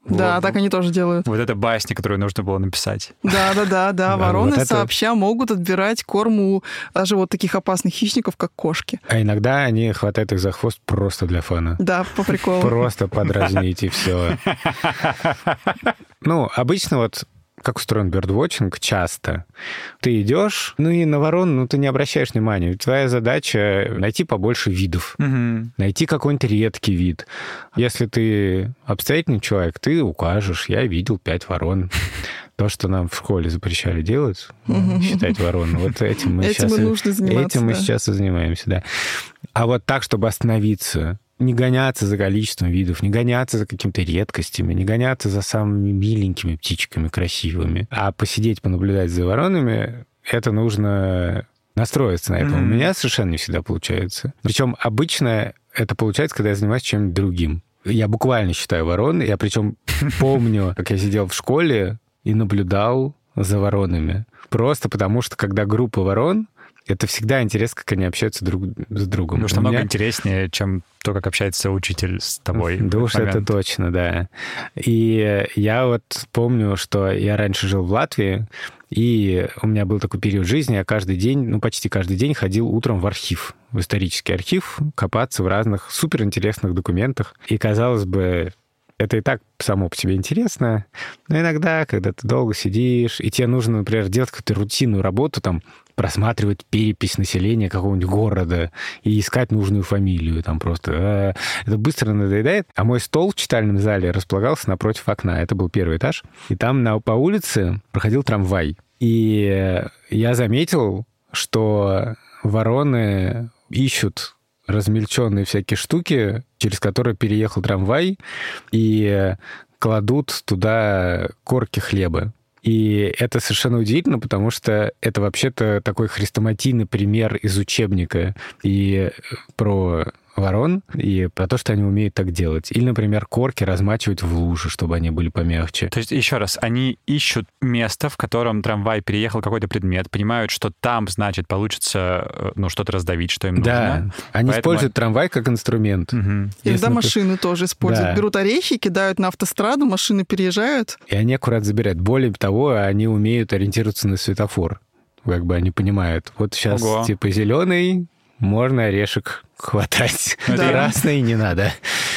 [SPEAKER 3] Да,
[SPEAKER 5] Вот.
[SPEAKER 3] так они тоже делают.
[SPEAKER 5] Вот это басня, которую нужно было написать.
[SPEAKER 3] Да, да, да, да. Вороны
[SPEAKER 4] вот это-
[SPEAKER 3] сообща могут отбирать корм у даже вот таких опасных хищников, как кошки.
[SPEAKER 4] А иногда они хватают их за хвост просто для фана.
[SPEAKER 3] Да, по приколу.
[SPEAKER 4] Просто подразнить и все. Ну, обычно вот как устроен бёрдвотчинг, часто. Ты идешь, ну и на ворон, ну ты не обращаешь внимания. Твоя задача найти побольше видов.
[SPEAKER 5] Мгм.
[SPEAKER 4] Найти какой-нибудь редкий вид. Если ты обстоятельный человек, ты укажешь, я видел пять ворон. То, что нам в школе запрещали делать,
[SPEAKER 3] Мгм.
[SPEAKER 4] считать ворон, вот этим мы
[SPEAKER 3] Этим
[SPEAKER 4] сейчас
[SPEAKER 3] и нужно
[SPEAKER 4] Этим мы
[SPEAKER 3] да.
[SPEAKER 4] сейчас и занимаемся, да. А вот так, чтобы остановиться, не гоняться за количеством видов, не гоняться за какими-то редкостями, не гоняться за самыми миленькими птичками, красивыми, а посидеть, понаблюдать за воронами, это нужно настроиться на это. У
[SPEAKER 5] Мгм.
[SPEAKER 4] меня совершенно не всегда получается. Причем обычно это получается, когда я занимаюсь чем-нибудь другим. Я буквально считаю ворон, я причем помню, как я сидел в школе и наблюдал за воронами. Просто потому, что когда группа ворон, это всегда интересно, как они общаются друг с другом.
[SPEAKER 5] Потому что намного
[SPEAKER 4] меня-
[SPEAKER 5] интереснее, чем то, как общается учитель с тобой.
[SPEAKER 4] Да уж это точно, да. И я вот помню, что я раньше жил в Латвии, и у меня был такой период жизни, я каждый день, ну почти каждый день ходил утром в архив, в исторический архив, копаться в разных суперинтересных документах. И, казалось бы, это и так само по себе интересно, но иногда, когда ты долго сидишь, и тебе нужно, например, делать какую-то рутинную работу, там, просматривать перепись населения какого-нибудь города и искать нужную фамилию, там просто... э, это быстро надоедает. А мой стол в читальном зале располагался напротив окна. Это был первый этаж. И там на, по улице проходил трамвай. И я заметил, что вороны ищут размельченные всякие штуки, через которые переехал трамвай, и кладут туда корки хлеба. И это совершенно удивительно, потому что это вообще-то такой хрестоматийный пример из учебника и про ворон, и про то, что они умеют так делать. Или, например, корки размачивать в луже, чтобы они были помягче.
[SPEAKER 5] То есть, еще раз, они ищут место, в котором трамвай переехал какой-то предмет, понимают, что там, значит, получится э, ну, что-то раздавить, что им
[SPEAKER 4] Да,
[SPEAKER 5] нужно.
[SPEAKER 4] они
[SPEAKER 5] Поэтому-
[SPEAKER 4] используют трамвай как инструмент. Если,
[SPEAKER 3] Иногда машины тоже используют.
[SPEAKER 4] Да.
[SPEAKER 3] Берут орехи, кидают на автостраду, машины переезжают.
[SPEAKER 4] И они аккурат забирают. Более того, они умеют ориентироваться на светофор. Как бы они понимают. Вот сейчас
[SPEAKER 5] Ого.
[SPEAKER 4] типа зеленый, можно орешек хватать.
[SPEAKER 3] Да.
[SPEAKER 4] Красный не надо.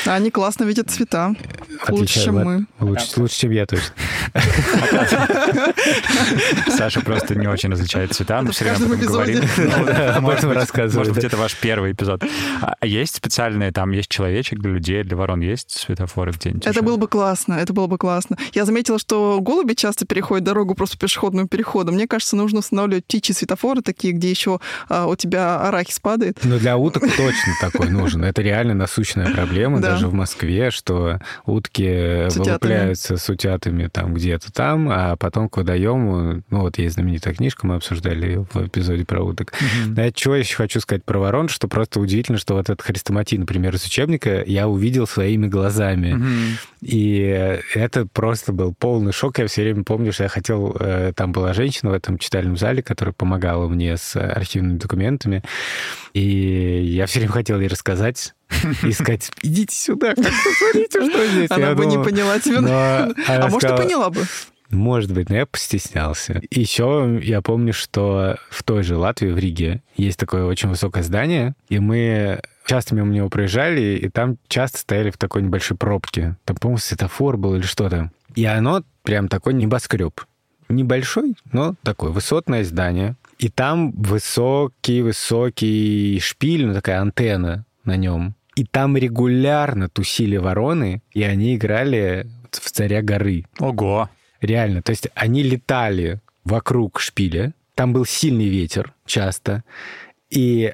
[SPEAKER 3] А Они классно видят цвета. Лучше, чем мы.
[SPEAKER 4] Лучше, лучше, чем я точно.
[SPEAKER 5] Саша просто не очень различает цвета,
[SPEAKER 3] в
[SPEAKER 5] все время
[SPEAKER 3] каждом
[SPEAKER 5] об этом говорим.
[SPEAKER 3] эпизоде.
[SPEAKER 5] Ну,
[SPEAKER 4] Об
[SPEAKER 5] может
[SPEAKER 4] этом
[SPEAKER 5] быть,
[SPEAKER 4] рассказывают,
[SPEAKER 5] Может быть, это ваш первый эпизод. А есть специальные, там есть человечек для людей, для ворон есть светофоры где-нибудь?
[SPEAKER 3] Это было бы классно, это было бы классно. Я заметила, что голуби часто переходят дорогу просто пешеходным переходом. Мне кажется, нужно устанавливать птичьи светофоры, такие, где еще а, у тебя арахис падает.
[SPEAKER 4] Ну, для уток точно такой нужен. Это реально насущная проблема
[SPEAKER 3] Да.
[SPEAKER 4] даже в Москве, что утки
[SPEAKER 3] С
[SPEAKER 4] вылупляются с утятами там где-то там, а потом к водоему, ну вот есть знаменитая книжка, мы обсуждали ее в эпизоде про уток. А я чего еще хочу сказать про ворон, что просто удивительно, что вот этот хрестоматий, например, из учебника я увидел своими глазами.
[SPEAKER 5] Мгм.
[SPEAKER 4] И это просто был полный шок. Я все время помню, что я хотел... э, Там была женщина в этом читальном зале, которая помогала мне с архивными документами. И я все время хотел ей рассказать и сказать, идите сюда, посмотрите, что здесь.
[SPEAKER 3] Она
[SPEAKER 4] Я
[SPEAKER 3] бы не
[SPEAKER 4] думал,
[SPEAKER 3] поняла тебя.
[SPEAKER 4] но
[SPEAKER 3] А
[SPEAKER 4] она
[SPEAKER 3] может, и
[SPEAKER 4] сказала,
[SPEAKER 3] поняла бы.
[SPEAKER 4] Может быть, но я постеснялся. Еще я помню, что в той же Латвии, в Риге, есть такое очень высокое здание, и мы часто мимо него проезжали, и там часто стояли в такой небольшой пробке. Там, по-моему, светофор был или что-то. И оно прям такой небоскреб. Небольшой, но такое высотное здание. И там высокий-высокий шпиль, ну такая антенна на нем. И там регулярно тусили вороны, и они играли в царя горы.
[SPEAKER 5] Ого.
[SPEAKER 4] Реально. То есть они летали вокруг шпиля. Там был сильный ветер часто. И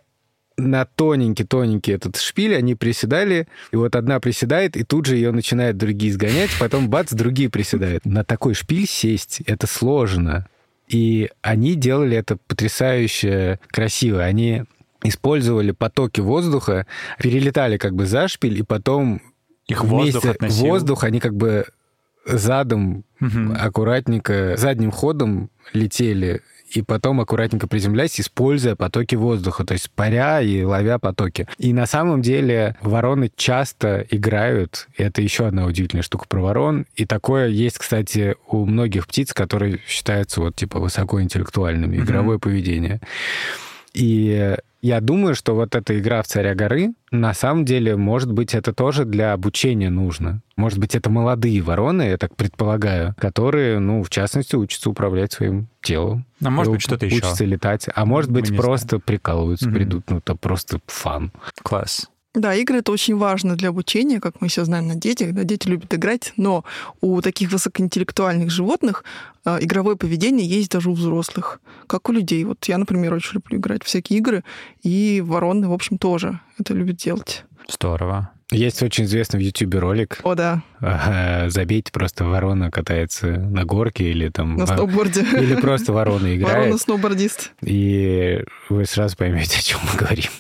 [SPEAKER 4] на тоненький-тоненький этот шпиль они приседали, и вот одна приседает, и тут же ее начинают другие сгонять, потом бац, другие приседают. На такой шпиль сесть — это сложно. И они делали это потрясающе красиво. Они использовали потоки воздуха, перелетали как бы за шпиль, и потом
[SPEAKER 5] Их воздух
[SPEAKER 4] вместе
[SPEAKER 5] относил.
[SPEAKER 4] воздух они как бы задом
[SPEAKER 5] Мгм.
[SPEAKER 4] аккуратненько, задним ходом летели, и потом аккуратненько приземляясь, используя потоки воздуха, то есть паря и ловя потоки. И на самом деле вороны часто играют, и это еще одна удивительная штука про ворон. И такое есть, кстати, у многих птиц, которые считаются вот типа высокоинтеллектуальными, игровое поведение. И я думаю, что вот эта игра в «Царя горы», на самом деле, может быть, это тоже для обучения нужно. Может быть, это молодые вороны, я так предполагаю, которые, ну, в частности, учатся управлять своим телом.
[SPEAKER 5] А может быть, что-то еще.
[SPEAKER 4] Учатся летать. А может быть, просто прикалываются,
[SPEAKER 5] Мгм.
[SPEAKER 4] придут, ну, это просто фан.
[SPEAKER 5] Класс.
[SPEAKER 3] Да, игры это очень важно для обучения, как мы все знаем на детях. Да, дети любят играть, но у таких высокоинтеллектуальных животных э, игровое поведение есть даже у взрослых, как у людей. Вот я, например, очень люблю играть в всякие игры, и вороны, в общем, тоже это любят делать.
[SPEAKER 5] Здорово.
[SPEAKER 4] Есть очень известный в Ютубе ролик.
[SPEAKER 3] О, да,
[SPEAKER 4] Забейте просто ворона катается на горке или там...
[SPEAKER 3] на сноуборде.
[SPEAKER 4] Или просто ворона играет.
[SPEAKER 3] Ворона-сноубордист.
[SPEAKER 4] И вы сразу поймете, о чем мы говорим.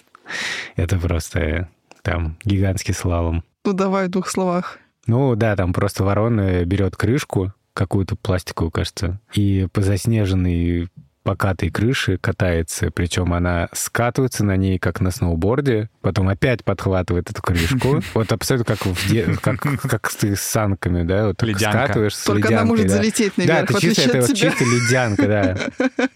[SPEAKER 4] Это просто там гигантский слалом.
[SPEAKER 3] Ну, давай в двух словах.
[SPEAKER 4] Ну да, там просто ворона берет крышку, какую-то пластиковую, кажется, и по заснеженной покатой крыши катается, причем она скатывается на ней, как на сноуборде, потом опять подхватывает эту крышку. Вот абсолютно как, в де- как, как ты с санками, да, вот так
[SPEAKER 5] Ледянка.
[SPEAKER 4] скатываешь с
[SPEAKER 3] Только она
[SPEAKER 4] ледянкой,
[SPEAKER 3] может
[SPEAKER 4] да.
[SPEAKER 3] залететь
[SPEAKER 4] Да,
[SPEAKER 3] наверх,
[SPEAKER 4] это
[SPEAKER 3] в
[SPEAKER 4] чисто, это
[SPEAKER 3] от
[SPEAKER 4] вот чисто ледянка, да.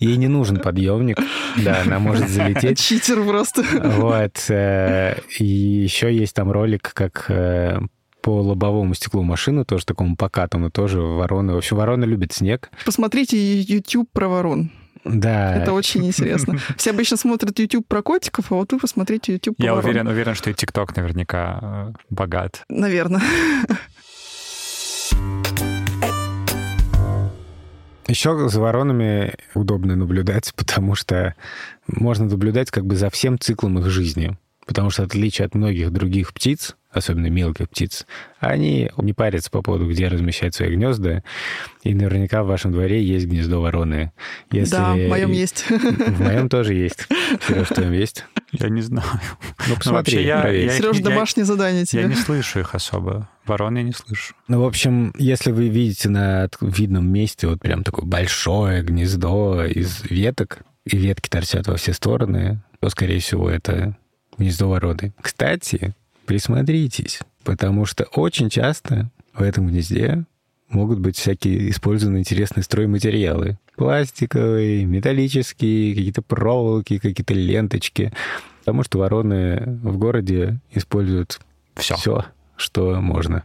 [SPEAKER 4] Ей не нужен подъемник, да, она может залететь.
[SPEAKER 3] Читер просто.
[SPEAKER 4] Вот. э, И еще есть там ролик, как э, по лобовому стеклу машины, тоже такому покатому, тоже вороны. В общем, вороны любят снег.
[SPEAKER 3] Посмотрите YouTube про ворон.
[SPEAKER 4] Да.
[SPEAKER 3] Это очень интересно. Все обычно смотрят YouTube про котиков, а вот вы посмотрите YouTube про
[SPEAKER 5] Я
[SPEAKER 3] ворон.
[SPEAKER 5] уверен, уверен, что и ТикТок наверняка э, богат.
[SPEAKER 3] Наверное.
[SPEAKER 4] Еще за воронами удобно наблюдать, потому что можно наблюдать как бы за всем циклом их жизни. Потому что, в отличие от многих других птиц, особенно мелких птиц, они не парятся по поводу, где размещать свои гнезда. И наверняка в вашем дворе есть гнездо вороны. Если...
[SPEAKER 3] Да, в моем есть.
[SPEAKER 4] В моем тоже есть. Сереж, в твоем есть?
[SPEAKER 5] Я не знаю.
[SPEAKER 4] Ну, посмотри,
[SPEAKER 5] вообще я-
[SPEAKER 4] проверь.
[SPEAKER 5] я-
[SPEAKER 3] Сереж, домашнее задание
[SPEAKER 5] Я
[SPEAKER 3] тебе.
[SPEAKER 5] не слышу их особо. Ворон я не слышу.
[SPEAKER 4] Ну, в общем, если вы видите на видном месте вот прям такое большое гнездо из веток, и ветки торчат во все стороны, то, скорее всего, это гнездо вороны. Кстати, присмотритесь, потому что очень часто в этом гнезде могут быть всякие использованные интересные стройматериалы. Пластиковые, металлические, какие-то проволоки, какие-то ленточки. Потому что вороны в городе используют
[SPEAKER 5] Все.
[SPEAKER 4] все, что можно.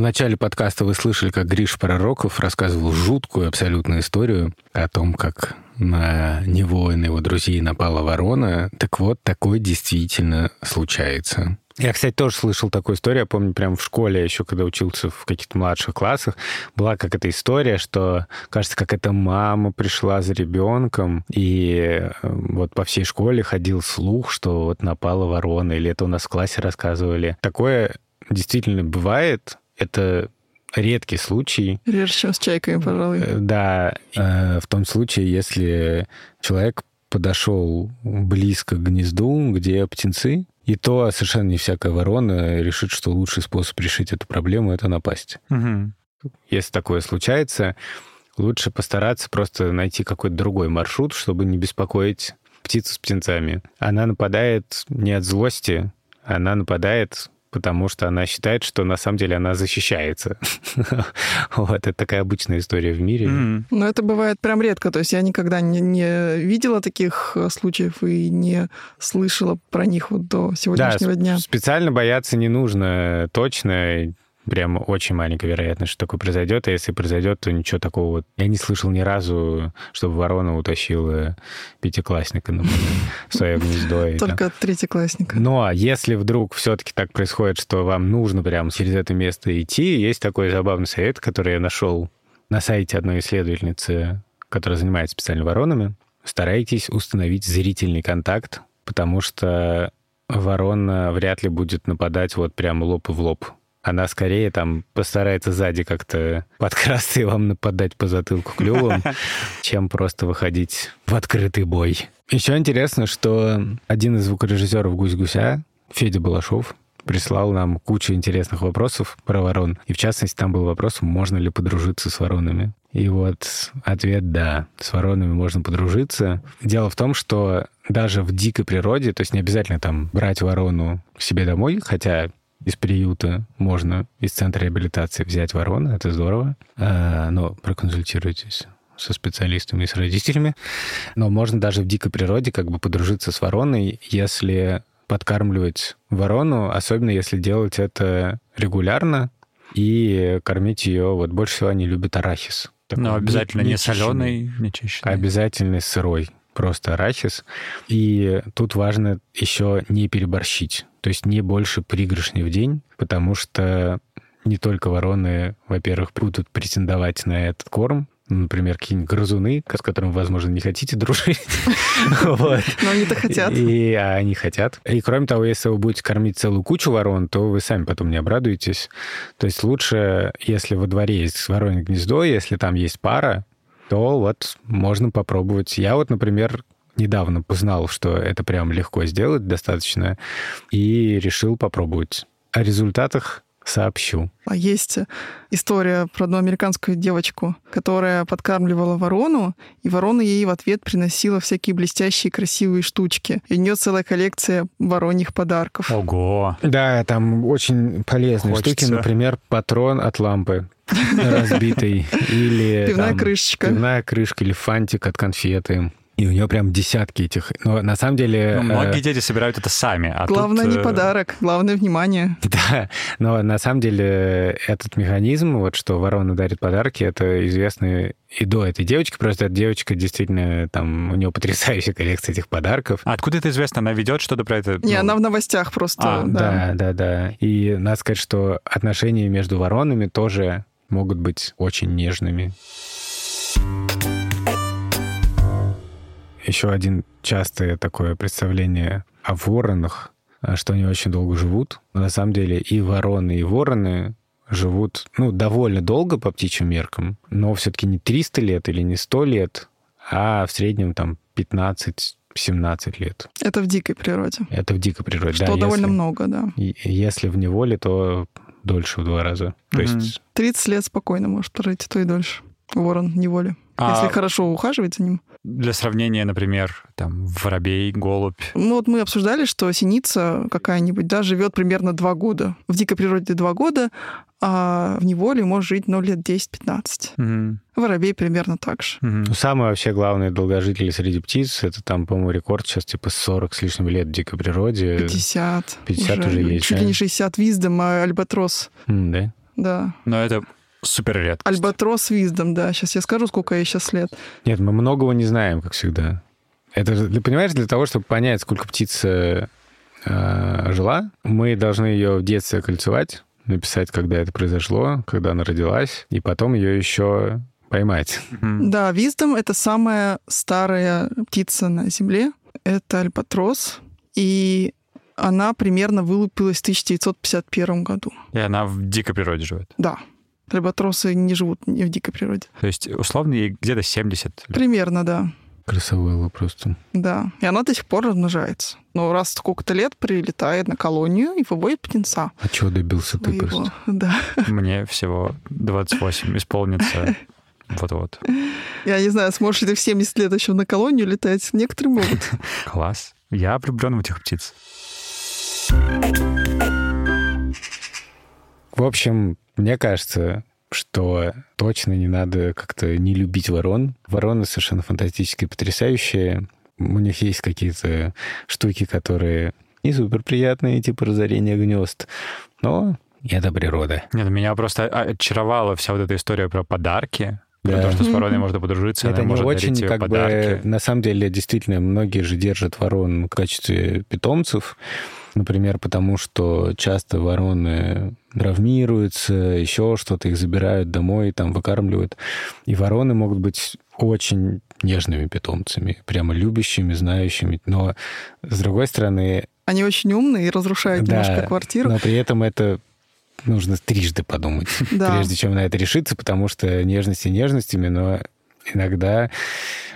[SPEAKER 4] Начале подкаста вы слышали, как Гриш Пророков рассказывал жуткую абсолютную историю о том, как на него и на его друзей напала ворона. Так вот, такое действительно случается. Я, кстати, тоже слышал такую историю. Я помню, прямо в школе, еще когда учился в каких-то младших классах, была какая-то история, что, кажется, как эта мама пришла за ребенком, и э, вот по всей школе ходил слух, что вот напала ворона, или это у нас в классе рассказывали. Такое действительно бывает. Это редкий случай.
[SPEAKER 3] Реже, чем с чайками, пожалуй.
[SPEAKER 4] Э, Да, э, в том случае, если человек подошел близко к гнезду, где птенцы, и то совершенно не всякая ворона решит, что лучший способ решить эту проблему — это напасть.
[SPEAKER 5] Мгм.
[SPEAKER 4] Если такое случается, лучше постараться просто найти какой-то другой маршрут, чтобы не беспокоить птицу с птенцами. Она нападает не от злости, она нападает потому что она считает, что на самом деле она защищается. Вот, это такая обычная история в мире.
[SPEAKER 3] Но это бывает прям редко. То есть я никогда не, видела таких э, случаев и не слышала про них вот до сегодняшнего
[SPEAKER 4] да,
[SPEAKER 3] дня.
[SPEAKER 4] специально бояться не нужно, точно. Прям очень маленькая вероятность, что такое произойдет. А если произойдет, то ничего такого вот... Я не слышал ни разу, чтобы ворона утащила пятиклассника, например, в свое гнездо. и.
[SPEAKER 3] Только третьеклассника.
[SPEAKER 4] Но если вдруг все-таки так происходит, что вам нужно прямо через это место идти, есть такой забавный совет, который я нашел на сайте одной исследовательницы, которая занимается специально воронами. Старайтесь установить зрительный контакт, потому что ворона вряд ли будет нападать вот прямо лоб в лоб. Она скорее там постарается сзади как-то подкрасться и вам нападать по затылку клювом, чем просто выходить в открытый бой. Еще интересно, что один из звукорежиссеров «Гусь-гуся», Федя Балашов, прислал нам кучу интересных вопросов про ворон. И в частности, там был вопрос, можно ли подружиться с воронами. И вот ответ «да». С воронами можно подружиться. Дело в том, что даже в дикой природе, то есть не обязательно там брать ворону себе домой, хотя из приюта можно из центра реабилитации взять ворону, это здорово. А, но проконсультируйтесь со специалистами и с родителями. Но можно даже в дикой природе как бы подружиться с вороной, если подкармливать ворону, особенно если делать это регулярно и кормить ее. Вот больше всего они любят арахис.
[SPEAKER 5] Но обязательно не
[SPEAKER 4] чищенный.
[SPEAKER 5] соленый, не чищенный.
[SPEAKER 4] Обязательно сырой, просто арахис. И тут важно еще не переборщить. То есть не больше пригоршни в день, потому что не только вороны, во-первых, будут претендовать на этот корм, ну, например, какие-нибудь грызуны, с которыми, возможно, не хотите дружить.
[SPEAKER 3] Но они-то хотят.
[SPEAKER 4] И а они хотят. И кроме того, если вы будете кормить целую кучу ворон, то вы сами потом не обрадуетесь. То есть лучше, если во дворе есть воронье гнездо, если там есть пара, то вот можно попробовать. Я вот, например, недавно познал, что это прям легко сделать достаточно, и решил попробовать. О результатах сообщу.
[SPEAKER 3] А есть история про одну американскую девочку, которая подкармливала ворону, и ворона ей в ответ приносила всякие блестящие красивые штучки. И у нее целая коллекция вороньих подарков.
[SPEAKER 5] Ого.
[SPEAKER 4] Да, там очень полезные
[SPEAKER 5] Хочется.
[SPEAKER 4] штуки, например, патрон от лампы разбитый, или
[SPEAKER 3] Пивная
[SPEAKER 4] там,
[SPEAKER 3] крышечка.
[SPEAKER 4] пивная крышка или фантик от конфеты. И у нее прям десятки этих. Но на самом деле...
[SPEAKER 5] Ну,
[SPEAKER 4] э,
[SPEAKER 5] многие дети собирают это сами. А
[SPEAKER 3] Главное
[SPEAKER 5] тут,
[SPEAKER 3] не
[SPEAKER 5] э,
[SPEAKER 3] подарок, главное внимание.
[SPEAKER 4] Да, но на самом деле этот механизм, вот что ворона дарит подарки, это известно и до этой девочки. Просто эта девочка действительно, там, у нее потрясающая коллекция этих подарков.
[SPEAKER 5] А откуда это известно? Она ведет что-то про это?
[SPEAKER 3] Не,
[SPEAKER 5] Ну,
[SPEAKER 3] она в новостях просто.
[SPEAKER 5] А,
[SPEAKER 3] да.
[SPEAKER 4] Да, да, да. И надо сказать, что отношения между воронами тоже могут быть очень нежными. Еще один частое такое представление о воронах, а, что они очень долго живут. Но на самом деле и вороны, и вороны живут, ну, довольно долго по птичьим меркам, но все-таки не 300 лет или не 100 лет, а в среднем там 15-17 лет.
[SPEAKER 3] Это в дикой природе.
[SPEAKER 4] Это в дикой природе.
[SPEAKER 3] Что
[SPEAKER 4] да,
[SPEAKER 3] довольно
[SPEAKER 4] если-
[SPEAKER 3] много, да.
[SPEAKER 4] Если в неволе, то дольше в два раза. То есть
[SPEAKER 3] 30 лет спокойно может прожить, а то и дольше. Ворон в неволе.
[SPEAKER 5] А-
[SPEAKER 3] Если хорошо ухаживать за ним.
[SPEAKER 5] Для сравнения, например, там, воробей, голубь.
[SPEAKER 3] Ну вот мы обсуждали, что синица какая-нибудь, да, живет примерно два года. В дикой природе два года, а в неволе может жить, ну, лет 10-15.
[SPEAKER 5] Мгм.
[SPEAKER 3] Воробей примерно так же.
[SPEAKER 4] Ну, самые вообще главные долгожители среди птиц, это там, по-моему, рекорд сейчас типа 40 с лишним лет в дикой природе.
[SPEAKER 3] 50.
[SPEAKER 4] 50 уже есть,
[SPEAKER 3] Чуть ли не 60. Виздом, а альбатрос.
[SPEAKER 4] М, да?
[SPEAKER 3] да.
[SPEAKER 5] Но это супер редко.
[SPEAKER 3] Альбатрос Виздом, да. Сейчас я скажу, сколько ей сейчас лет.
[SPEAKER 4] Нет, мы многого не знаем, как всегда. Это, ты понимаешь, для того, чтобы понять, сколько птица э, жила, мы должны ее в детстве кольцевать, написать, когда это произошло, когда она родилась, и потом ее еще поймать.
[SPEAKER 3] Да, Виздом — это самая старая птица на Земле. Это альбатрос. И она примерно вылупилась в 1951 году.
[SPEAKER 5] И она в дикой природе живет.
[SPEAKER 3] Да. Альбатросы не живут не в дикой природе.
[SPEAKER 5] То есть, условно, ей где-то 70 лет.
[SPEAKER 3] Примерно, да.
[SPEAKER 4] Красавелла просто.
[SPEAKER 3] Да. И она до сих пор размножается. Но раз сколько-то лет прилетает на колонию и выводит птенца.
[SPEAKER 4] А чего добился ты
[SPEAKER 3] своего.
[SPEAKER 4] просто?
[SPEAKER 3] Да.
[SPEAKER 5] Мне всего 28 исполнится вот-вот.
[SPEAKER 3] Я не знаю, сможешь ли ты в 70 лет еще на колонию летать. Некоторые могут.
[SPEAKER 5] Класс. Я влюблен в этих птиц.
[SPEAKER 4] В общем, мне кажется, что точно не надо как-то не любить ворон. Вороны совершенно фантастические, потрясающие. У них есть какие-то штуки, которые не супер приятные, типа разорение гнезд. Но это природа.
[SPEAKER 5] Нет, меня просто очаровала вся вот эта история про подарки. Про
[SPEAKER 4] Да.
[SPEAKER 5] то, что с вороной можно подружиться,
[SPEAKER 4] Это
[SPEAKER 5] она
[SPEAKER 4] не
[SPEAKER 5] может
[SPEAKER 4] очень,
[SPEAKER 5] дарить тебе
[SPEAKER 4] как
[SPEAKER 5] подарки.
[SPEAKER 4] бы, на самом деле, действительно, многие же держат ворон в качестве питомцев, например, потому что часто вороны травмируются, еще что-то, их забирают домой, там выкармливают. И вороны могут быть очень нежными питомцами, прямо любящими, знающими. Но, с другой стороны,
[SPEAKER 3] Они очень умные и разрушают
[SPEAKER 4] Да,
[SPEAKER 3] немножко квартиру.
[SPEAKER 4] но при этом это нужно трижды подумать,
[SPEAKER 3] Да.
[SPEAKER 4] прежде чем на это решиться, потому что нежности нежностями, но иногда...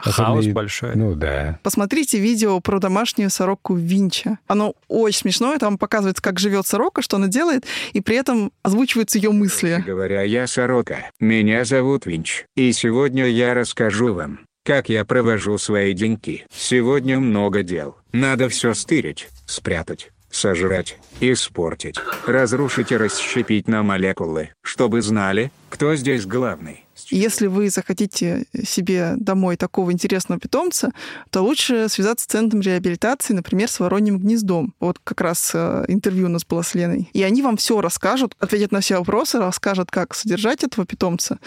[SPEAKER 5] Хаос
[SPEAKER 4] особенно-
[SPEAKER 5] большой.
[SPEAKER 4] Ну да.
[SPEAKER 3] Посмотрите видео про домашнюю сороку Винча. Оно очень смешное, там показывается, как живет сорока, что она делает, и при этом озвучиваются ее мысли.
[SPEAKER 6] говоря, я Сорока. Меня зовут Винч. И сегодня я расскажу вам, как я провожу свои деньки. Сегодня много дел. Надо все стырить, спрятать, сожрать, испортить, разрушить и расщепить на молекулы, чтобы знали, кто здесь главный.
[SPEAKER 3] Если вы захотите себе домой такого интересного питомца, то лучше связаться с центром реабилитации, например, с Вороньим гнездом. Вот как раз э, интервью у нас было с Леной. И они вам все расскажут, ответят на все вопросы, расскажут, как содержать этого питомца.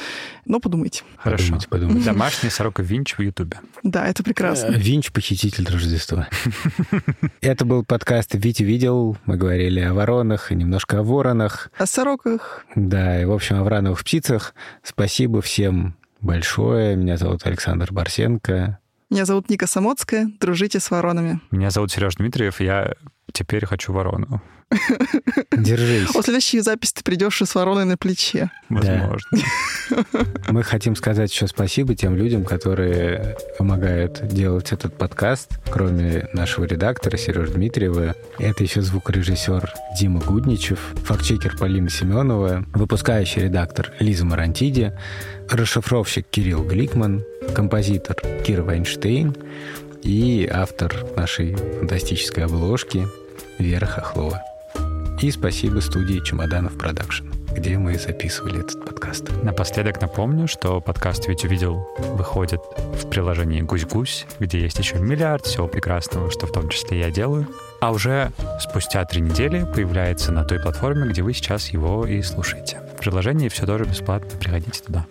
[SPEAKER 3] Но подумайте.
[SPEAKER 5] Хорошо.
[SPEAKER 4] Подумайте, подумайте.
[SPEAKER 5] Домашний сорока Винч в Ютубе.
[SPEAKER 3] Да, это прекрасно.
[SPEAKER 4] Э, Винч — похититель Рождества. Это был подкаст «Витя видел». Мы говорили о воронах и немножко о воронах.
[SPEAKER 3] О сороках.
[SPEAKER 4] Да, и, в общем, о врановых птицах. Спасибо всем большое. Меня зовут Александр Барсенко.
[SPEAKER 3] Меня зовут Ника Самоцкая. Дружите с воронами.
[SPEAKER 5] Меня зовут Сереж Дмитриев, я теперь хочу ворону.
[SPEAKER 4] Держись.
[SPEAKER 3] О следующей записи ты придешь и с вороной на плече.
[SPEAKER 5] Возможно.
[SPEAKER 4] Мы хотим сказать еще спасибо тем людям, которые помогают делать этот подкаст, кроме нашего редактора Сережи Дмитриева. Это еще звукорежиссер Дима Гудничев, фактчекер Полина Семенова, выпускающий редактор Лиза Марантиди, расшифровщик Кирилл Гликман, композитор Кира Вайнштейн и автор нашей фантастической обложки Вера Хохлова. И спасибо студии Чемоданов Продакшн, где мы записывали этот подкаст.
[SPEAKER 5] Напоследок напомню, что подкаст «Ведь увидел» выходит в приложении «Гусь-гусь», где есть еще миллиард всего прекрасного, что в том числе я делаю. А уже спустя три недели появляется на той платформе, где вы сейчас его и слушаете. В приложении все тоже бесплатно, приходите туда.